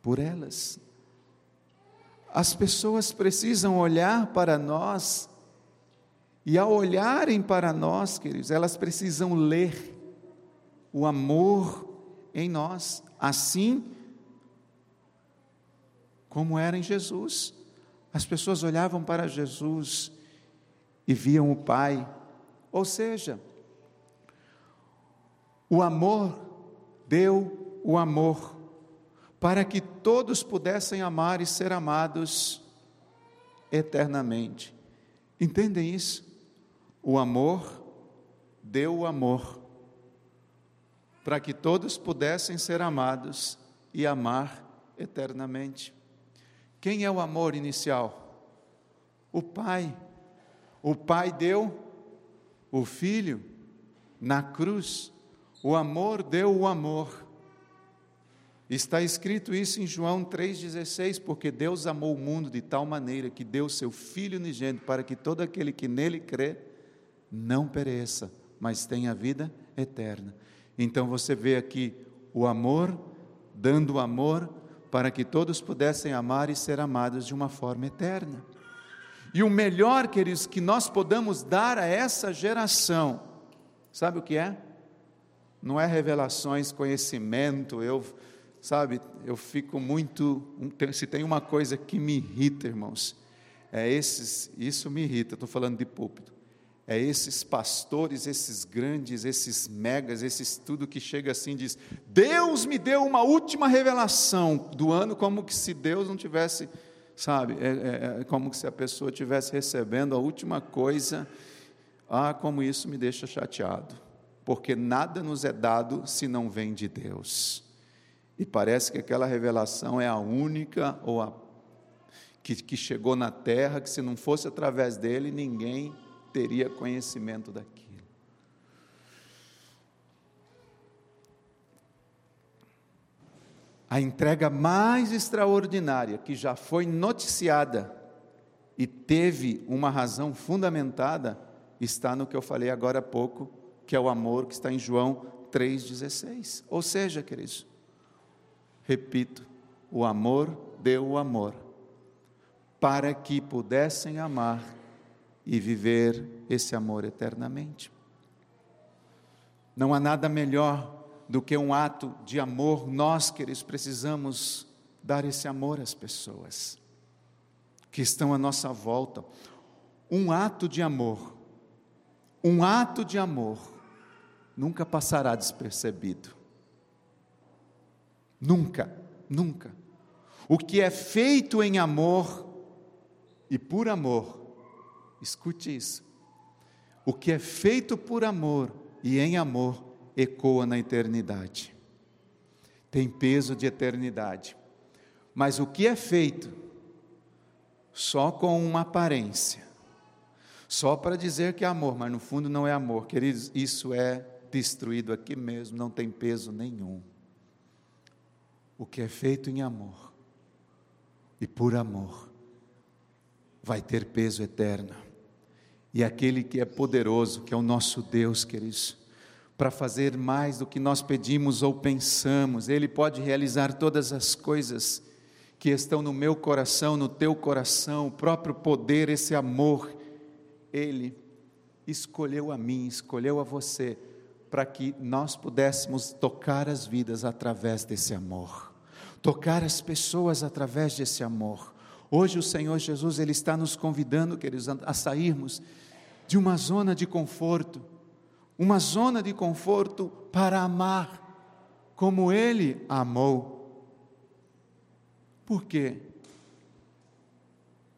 por elas. As pessoas precisam olhar para nós, e ao olharem para nós, queridos, elas precisam ler o amor em nós, assim como era em Jesus. As pessoas olhavam para Jesus e viam o Pai, ou seja, o amor deu o amor para que todos pudessem amar e ser amados eternamente. Entendem isso? O amor deu o amor para que todos pudessem ser amados e amar eternamente. Quem é o amor inicial? O Pai. O Pai deu o Filho na cruz o amor deu o amor. Está escrito isso em João 3,16, porque Deus amou o mundo de tal maneira que deu seu Filho unigênito para que todo aquele que nele crê não pereça, mas tenha vida eterna. Então você vê aqui o amor dando o amor para que todos pudessem amar e ser amados de uma forma eterna. E o melhor, queridos, que nós podamos dar a essa geração, sabe o que é? Não é revelações, conhecimento, eu, sabe, eu fico muito, se tem uma coisa que me irrita, irmãos, é esses, isso me irrita, estou falando de púlpito, é esses pastores, esses grandes, esses megas, esses tudo que chega assim e diz, Deus me deu uma última revelação do ano, como que se Deus não tivesse, sabe, é, é, é como se a pessoa tivesse recebendo a última coisa, ah, como isso me deixa chateado porque nada nos é dado se não vem de Deus. E parece que aquela revelação é a única ou a que, que chegou na terra, que se não fosse através dele, ninguém teria conhecimento daquilo. A entrega mais extraordinária que já foi noticiada e teve uma razão fundamentada está no que eu falei agora há pouco, que é o amor que está em João 3,16. Ou seja, queridos, repito, o amor deu o amor para que pudessem amar e viver esse amor eternamente. Não há nada melhor do que um ato de amor, nós, queridos, precisamos dar esse amor às pessoas que estão à nossa volta. Um ato de amor, um ato de amor, nunca passará despercebido. Nunca, nunca. O que é feito em amor e por amor, escute isso. O que é feito por amor e em amor ecoa na eternidade. Tem peso de eternidade. Mas o que é feito só com uma aparência, só para dizer que é amor, mas no fundo não é amor, queridos, isso é destruído aqui mesmo, não tem peso nenhum. O que é feito em amor e por amor vai ter peso eterno. E aquele que é poderoso, que é o nosso Deus, queridos, para fazer mais do que nós pedimos ou pensamos. Ele pode realizar todas as coisas que estão no meu coração, no teu coração, o próprio poder, esse amor. Ele escolheu a mim, escolheu a você, para que nós pudéssemos tocar as vidas através desse amor, tocar as pessoas através desse amor. Hoje o Senhor Jesus ele está nos convidando, queridos, a sairmos de uma zona de conforto uma zona de conforto para amar como Ele amou. Por quê?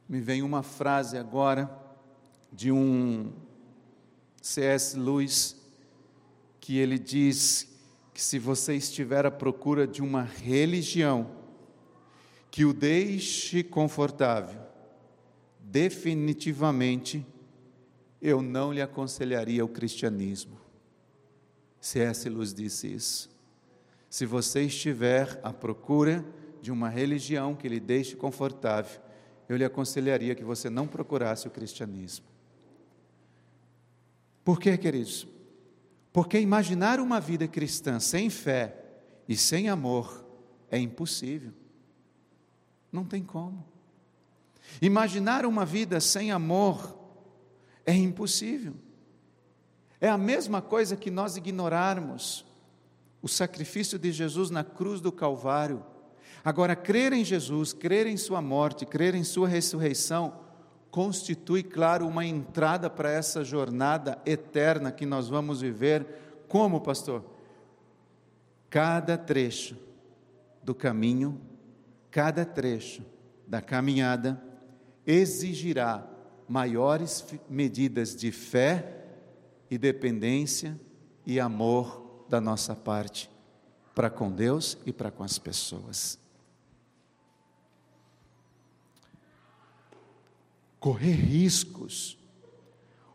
Me vem uma frase agora de um C.S. Lewis, que ele diz que se você estiver à procura de uma religião que o deixe confortável, definitivamente eu não lhe aconselharia o cristianismo. C.S. Luz disse isso. Se você estiver à procura de uma religião que lhe deixe confortável, eu lhe aconselharia que você não procurasse o cristianismo. Por quê, queridos? Porque imaginar uma vida cristã sem fé e sem amor é impossível. Não tem como. Imaginar uma vida sem amor é impossível. É a mesma coisa que nós ignorarmos o sacrifício de Jesus na cruz do Calvário. Agora, crer em Jesus, crer em Sua morte, crer em Sua ressurreição, constitui, claro, uma entrada para essa jornada eterna que nós vamos viver. Como, pastor? Cada trecho do caminho, cada trecho da caminhada exigirá maiores medidas de fé e dependência e amor da nossa parte para com Deus e para com as pessoas. Correr riscos.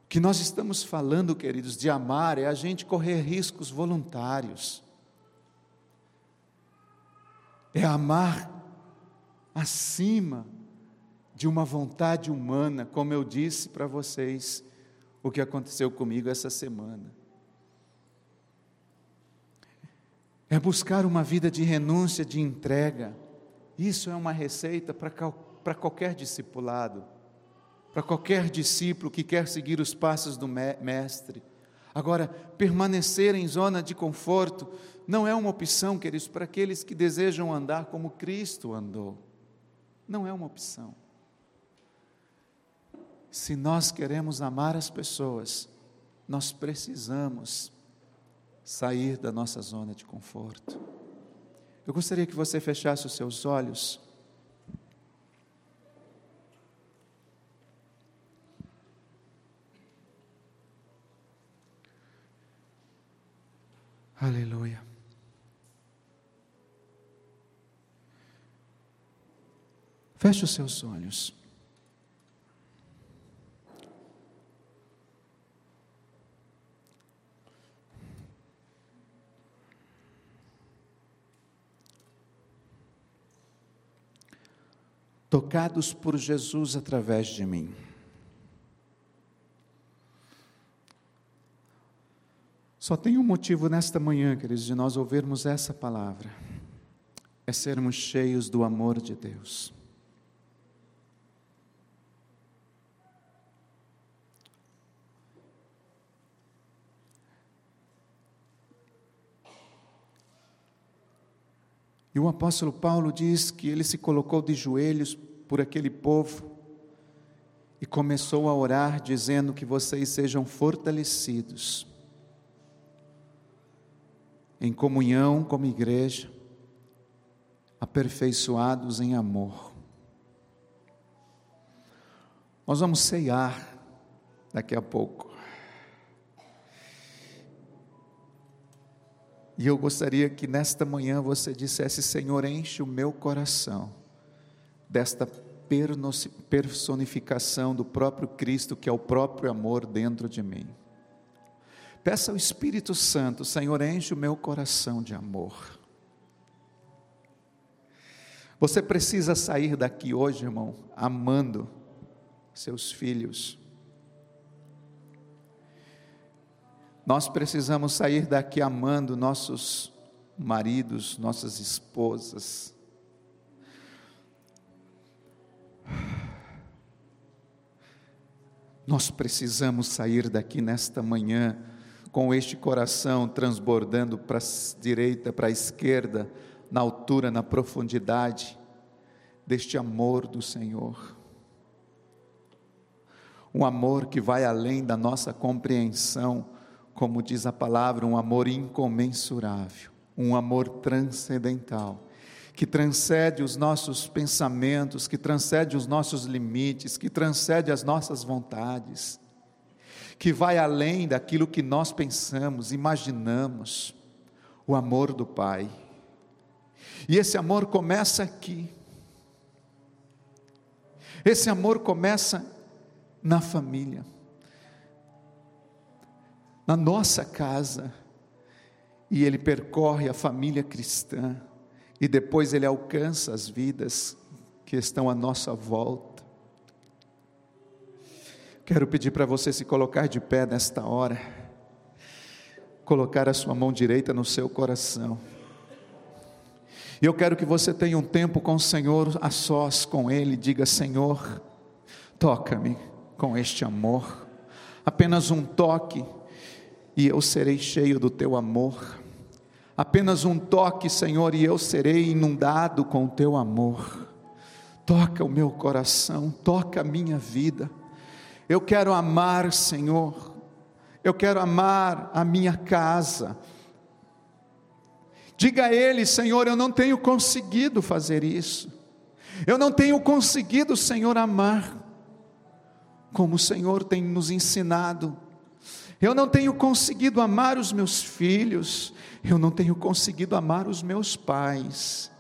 O que nós estamos falando, queridos, de amar é a gente correr riscos voluntários. É amar acima de uma vontade humana, como eu disse para vocês, o que aconteceu comigo essa semana. É buscar uma vida de renúncia, de entrega. Isso é uma receita para qualquer discipulado, para qualquer discípulo que quer seguir os passos do Mestre. Agora, permanecer em zona de conforto não é uma opção, queridos, para aqueles que desejam andar como Cristo andou. Não é uma opção. Se nós queremos amar as pessoas, nós precisamos sair da nossa zona de conforto. Eu gostaria que você fechasse os seus olhos. Aleluia. Feche os seus olhos. Tocados por Jesus através de mim. Só tem um motivo nesta manhã, queridos, de nós ouvirmos essa palavra: é sermos cheios do amor de Deus. E o apóstolo Paulo diz que ele se colocou de joelhos por aquele povo e começou a orar, dizendo que vocês sejam fortalecidos em comunhão como igreja, aperfeiçoados em amor. Nós vamos ceiar daqui a pouco. E eu gostaria que nesta manhã você dissesse: Senhor, enche o meu coração desta personificação do próprio Cristo, que é o próprio amor dentro de mim. Peça ao Espírito Santo, Senhor, enche o meu coração de amor. Você precisa sair daqui hoje, irmão, amando seus filhos Nós precisamos sair daqui amando nossos maridos, nossas esposas. Nós precisamos sair daqui nesta manhã com este coração transbordando para a direita, para a esquerda, na altura, na profundidade deste amor do Senhor. Um amor que vai além da nossa compreensão como diz a palavra, um amor incomensurável, um amor transcendental, que transcende os nossos pensamentos, que transcende os nossos limites, que transcende as nossas vontades, que vai além daquilo que nós pensamos, imaginamos, o amor do Pai. E esse amor começa aqui. Esse amor começa na família na nossa casa, e ele percorre a família cristã, e depois ele alcança as vidas que estão à nossa volta. Quero pedir para você se colocar de pé nesta hora, colocar a sua mão direita no seu coração. E eu quero que você tenha um tempo com o Senhor a sós com Ele, diga: Senhor, toca-me com este amor. Apenas um toque e eu serei cheio do teu amor. Apenas um toque, Senhor, e eu serei inundado com o teu amor. Toca o meu coração, toca a minha vida. Eu quero amar, Senhor. Eu quero amar a minha casa. Diga a Ele, Senhor, eu não tenho conseguido fazer isso. Eu não tenho conseguido, Senhor, amar como o Senhor tem nos ensinado eu não tenho conseguido amar os meus filhos, eu não tenho conseguido amar os meus pais,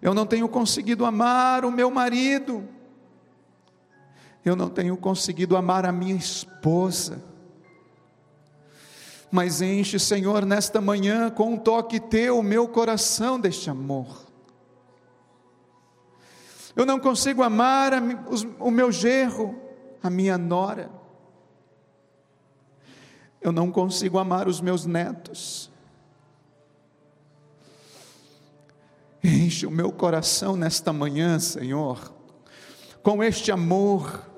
eu não tenho conseguido amar o meu marido, eu não tenho conseguido amar a minha esposa. Mas enche, Senhor, nesta manhã com um toque teu o meu coração deste amor. Eu não consigo amar o meu gerro, a minha nora eu não consigo amar os meus netos. Enche o meu coração nesta manhã, Senhor, com este amor.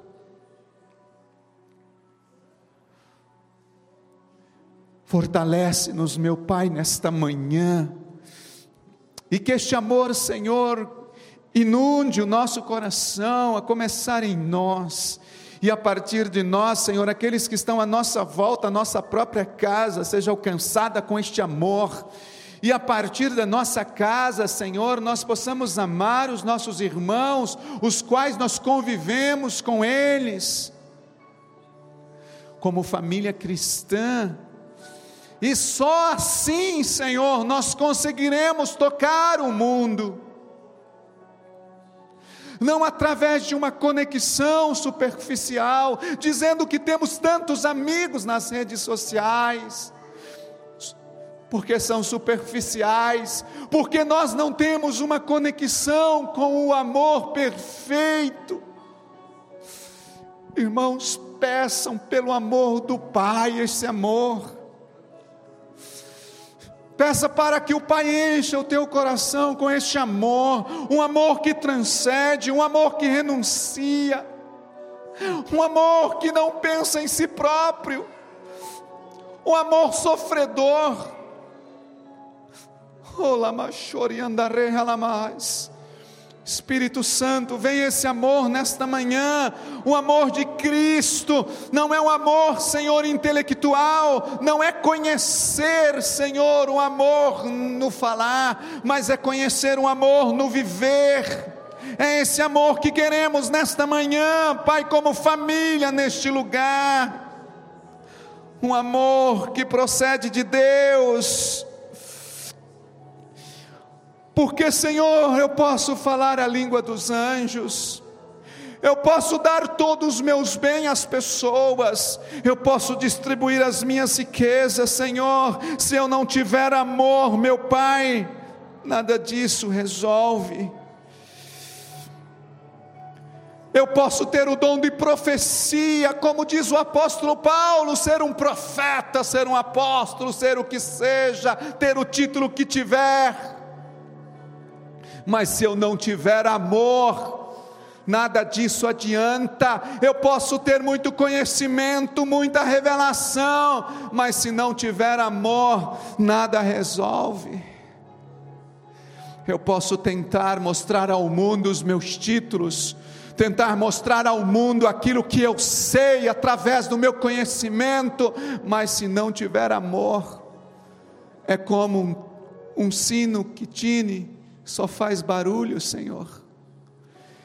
Fortalece-nos, meu Pai, nesta manhã, e que este amor, Senhor, inunde o nosso coração, a começar em nós, e a partir de nós, Senhor, aqueles que estão à nossa volta, a nossa própria casa, seja alcançada com este amor, e a partir da nossa casa, Senhor, nós possamos amar os nossos irmãos, os quais nós convivemos com eles, como família cristã, e só assim, Senhor, nós conseguiremos tocar o mundo não através de uma conexão superficial, dizendo que temos tantos amigos nas redes sociais, porque são superficiais, porque nós não temos uma conexão com o amor perfeito. Irmãos, peçam pelo amor do Pai esse amor. Peça para que o Pai encha o teu coração com este amor, um amor que transcende, um amor que renuncia, um amor que não pensa em si próprio, um amor sofredor. Olá, machori andarei mais. Espírito Santo, vem esse amor nesta manhã, o amor de Cristo, não é um amor, Senhor, intelectual, não é conhecer, Senhor, o amor no falar, mas é conhecer o amor no viver. É esse amor que queremos nesta manhã, Pai, como família neste lugar. Um amor que procede de Deus, porque, Senhor, eu posso falar a língua dos anjos, eu posso dar todos os meus bens às pessoas, eu posso distribuir as minhas riquezas, Senhor, se eu não tiver amor, meu Pai, nada disso resolve. Eu posso ter o dom de profecia, como diz o apóstolo Paulo, ser um profeta, ser um apóstolo, ser o que seja, ter o título que tiver mas se eu não tiver amor, nada disso adianta. Eu posso ter muito conhecimento, muita revelação, mas se não tiver amor, nada resolve. Eu posso tentar mostrar ao mundo os meus títulos, tentar mostrar ao mundo aquilo que eu sei através do meu conhecimento, mas se não tiver amor, é como um, um sino que tine só faz barulho, Senhor.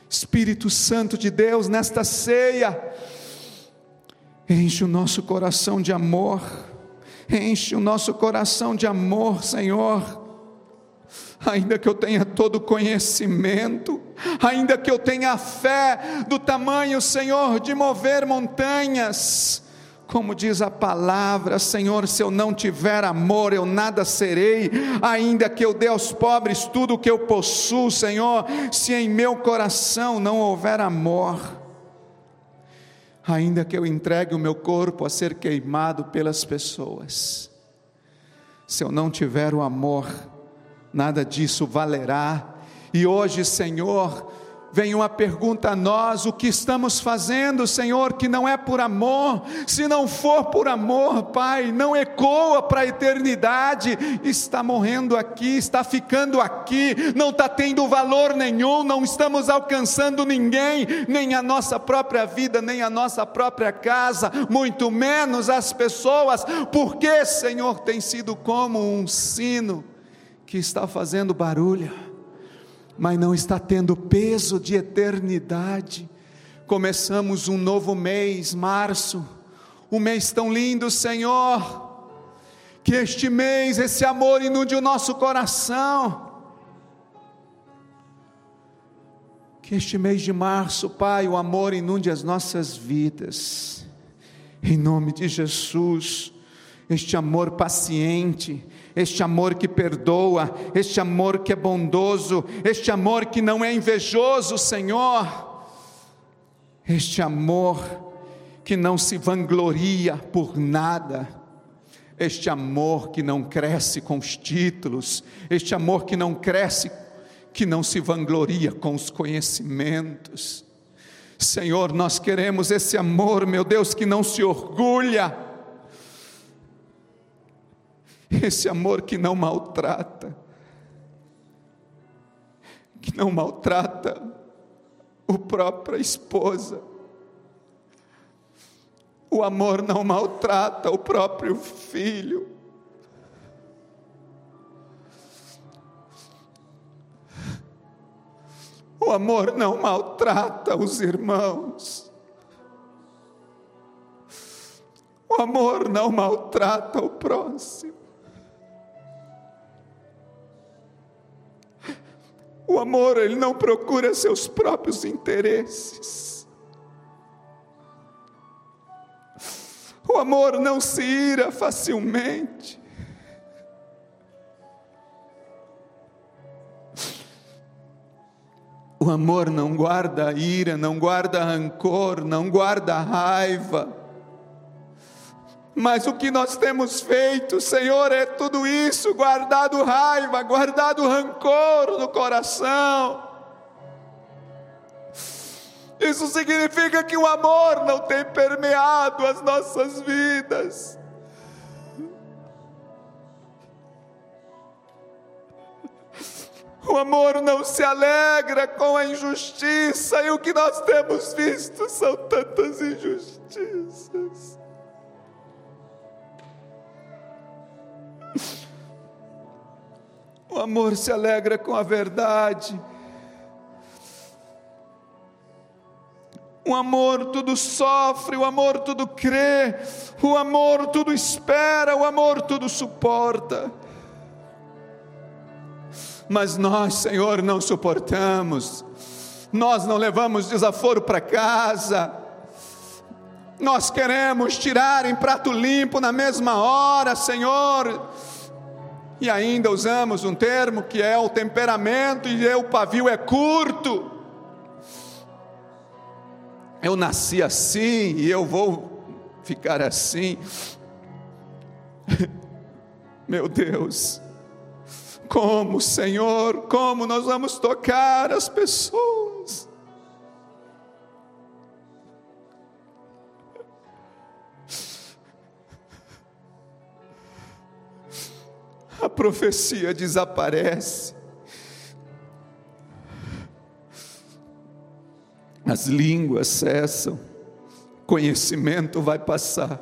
Espírito Santo de Deus, nesta ceia, enche o nosso coração de amor, enche o nosso coração de amor, Senhor. Ainda que eu tenha todo conhecimento, ainda que eu tenha a fé do tamanho, Senhor, de mover montanhas, como diz a palavra, Senhor, se eu não tiver amor, eu nada serei, ainda que eu dê aos pobres tudo o que eu possuo, Senhor, se em meu coração não houver amor, ainda que eu entregue o meu corpo a ser queimado pelas pessoas, se eu não tiver o amor, nada disso valerá. E hoje, Senhor, vem uma pergunta a nós: o que estamos fazendo, Senhor, que não é por amor? Se não for por amor, Pai, não ecoa para a eternidade, está morrendo aqui, está ficando aqui, não está tendo valor nenhum, não estamos alcançando ninguém, nem a nossa própria vida, nem a nossa própria casa, muito menos as pessoas, porque, Senhor, tem sido como um sino que está fazendo barulho mas não está tendo peso de eternidade. Começamos um novo mês, março, um mês tão lindo, Senhor. Que este mês, esse amor inunde o nosso coração. Que este mês de março, Pai, o amor inunde as nossas vidas. Em nome de Jesus, este amor paciente, este amor que perdoa, este amor que é bondoso, este amor que não é invejoso, Senhor, este amor que não se vangloria por nada, este amor que não cresce com os títulos, este amor que não cresce, que não se vangloria com os conhecimentos. Senhor, nós queremos esse amor, meu Deus, que não se orgulha, [laughs] esse amor que não maltrata, que não maltrata o própria esposa. O amor não maltrata o próprio filho. O amor não maltrata os irmãos. O amor não maltrata o próximo. O amor, ele não procura seus próprios interesses. O amor não se ira facilmente. O amor não guarda ira, não guarda rancor, não guarda raiva. Mas o que nós temos feito, Senhor, é tudo isso, guardado raiva, guardado rancor no coração. Isso significa que o amor não tem permeado as nossas vidas. O amor não se alegra com a injustiça, e o que nós temos visto são tantas injustiças. O amor se alegra com a verdade. O amor tudo sofre, o amor tudo crê, o amor tudo espera, o amor tudo suporta. Mas nós, Senhor, não suportamos, nós não levamos desaforo para casa, nós queremos tirar em prato limpo na mesma hora, Senhor, e ainda usamos um termo que é o temperamento, e o pavio é curto. Eu nasci assim e eu vou ficar assim. [laughs] Meu Deus, como, Senhor, como nós vamos tocar as pessoas? A profecia desaparece. As línguas cessam, conhecimento vai passar,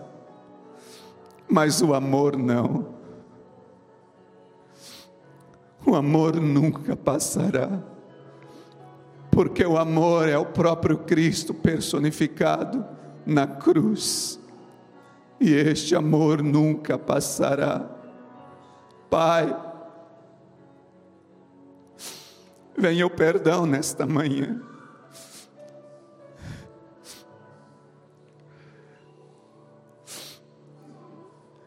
mas o amor não. O amor nunca passará, porque o amor é o próprio Cristo personificado na cruz, e este amor nunca passará. Pai, venha o perdão nesta manhã.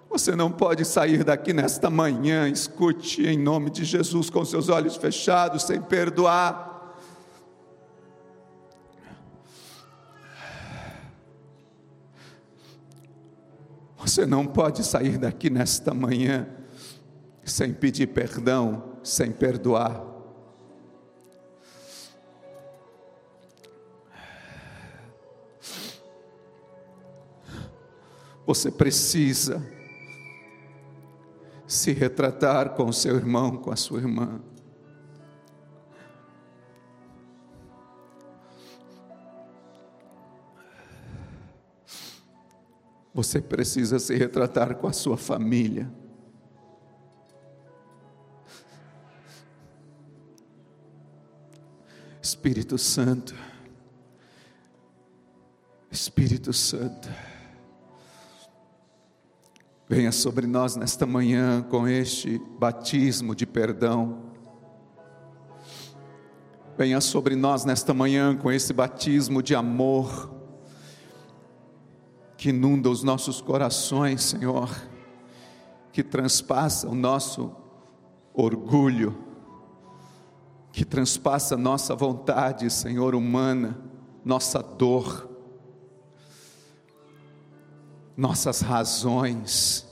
Você não pode sair daqui nesta manhã, escute em nome de Jesus, com seus olhos fechados, sem perdoar. Você não pode sair daqui nesta manhã sem pedir perdão, sem perdoar. Você precisa se retratar com seu irmão, com a sua irmã. Você precisa se retratar com a sua família. Espírito Santo, Espírito Santo. Venha sobre nós nesta manhã com este batismo de perdão. Venha sobre nós nesta manhã com esse batismo de amor que inunda os nossos corações, Senhor, que transpassa o nosso orgulho, que transpassa nossa vontade, Senhor, humana, nossa dor nossas razões,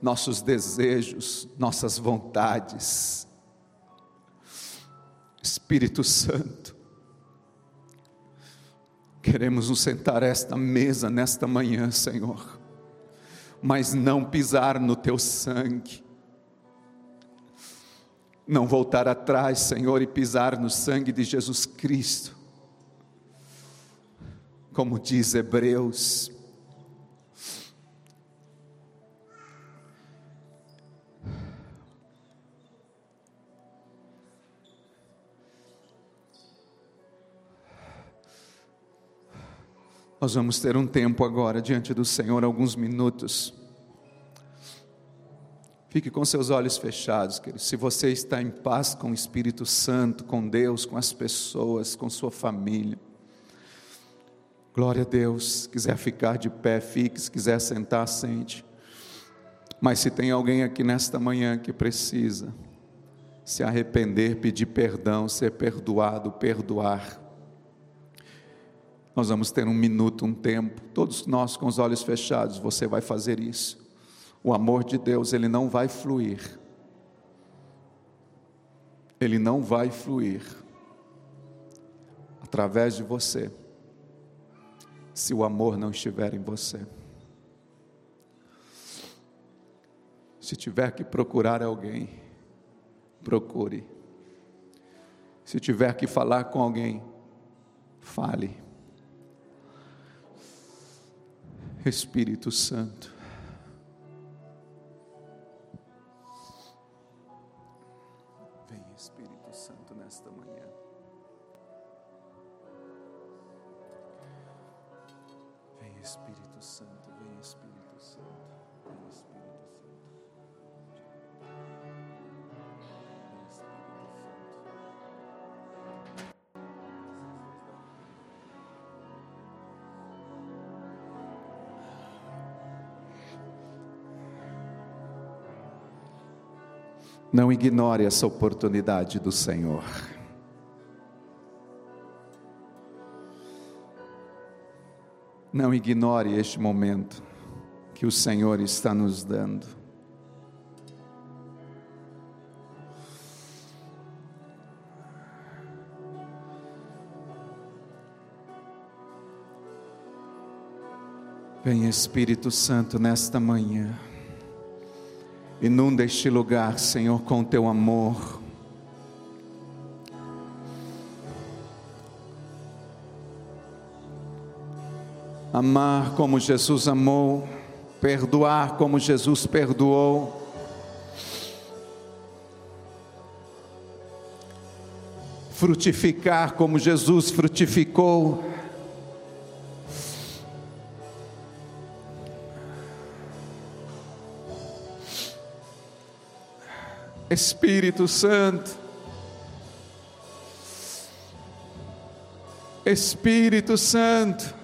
nossos desejos, nossas vontades. Espírito Santo, queremos nos sentar a esta mesa nesta manhã, Senhor, mas não pisar no teu sangue, não voltar atrás, Senhor, e pisar no sangue de Jesus Cristo como diz Hebreus. Nós vamos ter um tempo agora diante do Senhor, alguns minutos. Fique com seus olhos fechados, querido. Se você está em paz com o Espírito Santo, com Deus, com as pessoas, com sua família. Glória a Deus. Se quiser ficar de pé, fique. Se quiser sentar, sente. Mas se tem alguém aqui nesta manhã que precisa se arrepender, pedir perdão, ser perdoado, perdoar. Nós vamos ter um minuto, um tempo, todos nós com os olhos fechados, você vai fazer isso. O amor de Deus, ele não vai fluir. Ele não vai fluir através de você, se o amor não estiver em você. Se tiver que procurar alguém, procure. Se tiver que falar com alguém, fale. Espírito Santo. Não ignore essa oportunidade do Senhor. Não ignore este momento que o Senhor está nos dando. Vem Espírito Santo nesta manhã. Inunda este lugar, Senhor, com teu amor. Amar como Jesus amou, perdoar como Jesus perdoou. Frutificar como Jesus frutificou. Espírito Santo, Espírito Santo,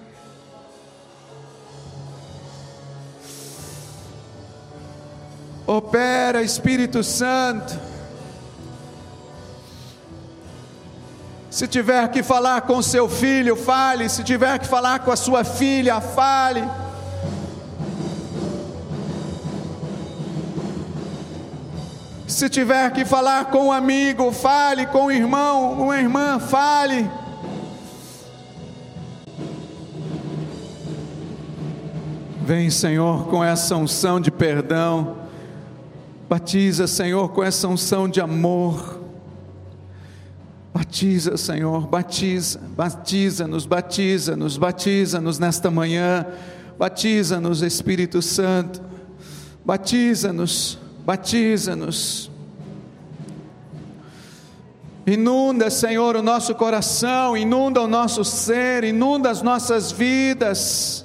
opera Espírito Santo. Se tiver que falar com seu filho, fale. Se tiver que falar com a sua filha, fale. Se tiver que falar com um amigo, fale, com um irmão, uma irmã, fale. Vem, Senhor, com essa unção de perdão. Batiza, Senhor, com essa unção de amor. Batiza, Senhor, batiza, batiza-nos, batiza-nos, batiza-nos nesta manhã. Batiza-nos, Espírito Santo. Batiza-nos batiza-nos. Inunda, Senhor, o nosso coração, inunda o nosso ser, inunda as nossas vidas.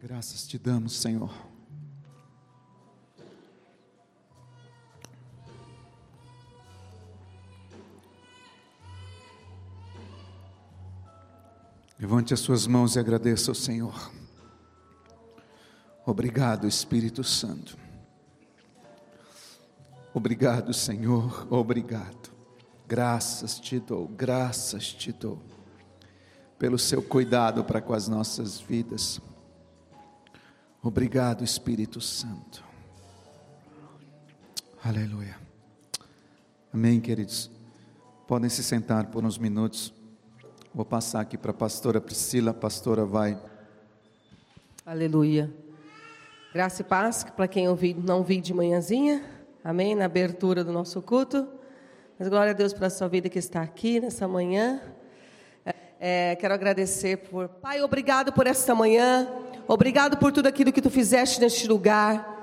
Graças te damos, Senhor. Levante as suas mãos e agradeça ao Senhor. Obrigado, Espírito Santo. Obrigado, Senhor, obrigado. Graças te dou, graças te dou, pelo seu cuidado para com as nossas vidas. Obrigado, Espírito Santo. Aleluia. Amém, queridos. Podem se sentar por uns minutos. Vou passar aqui para a pastora Priscila, a pastora vai. Aleluia. Graça e paz para quem ouvi, não vi de manhãzinha. Amém? Na abertura do nosso culto. Mas glória a Deus pela sua vida que está aqui nessa manhã. É, quero agradecer por. Pai, obrigado por esta manhã. Obrigado por tudo aquilo que tu fizeste neste lugar.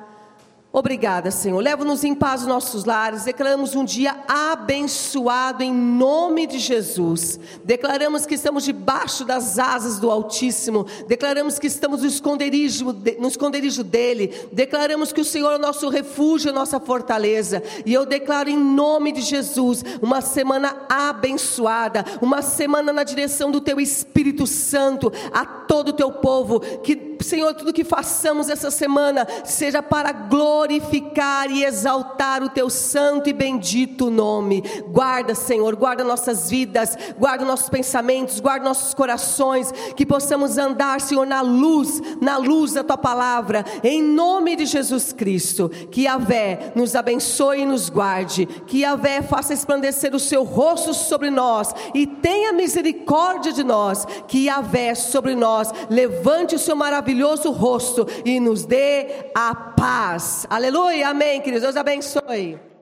Obrigada, Senhor. Leva-nos em paz os nossos lares. Declaramos um dia abençoado em nome de Jesus. Declaramos que estamos debaixo das asas do Altíssimo. Declaramos que estamos no esconderijo, no esconderijo dele. Declaramos que o Senhor é o nosso refúgio, a nossa fortaleza. E eu declaro em nome de Jesus uma semana abençoada, uma semana na direção do teu Espírito Santo a todo o teu povo que Senhor, tudo que façamos essa semana seja para glorificar e exaltar o teu santo e bendito nome. Guarda, Senhor, guarda nossas vidas, guarda nossos pensamentos, guarda nossos corações, que possamos andar, Senhor, na luz, na luz da tua palavra, em nome de Jesus Cristo. Que a Vé nos abençoe e nos guarde, que a Vé faça esplandecer o seu rosto sobre nós e tenha misericórdia de nós, que a Vé sobre nós levante o seu maravilhoso rosto e nos dê a paz. Aleluia, amém, queridos. Deus abençoe.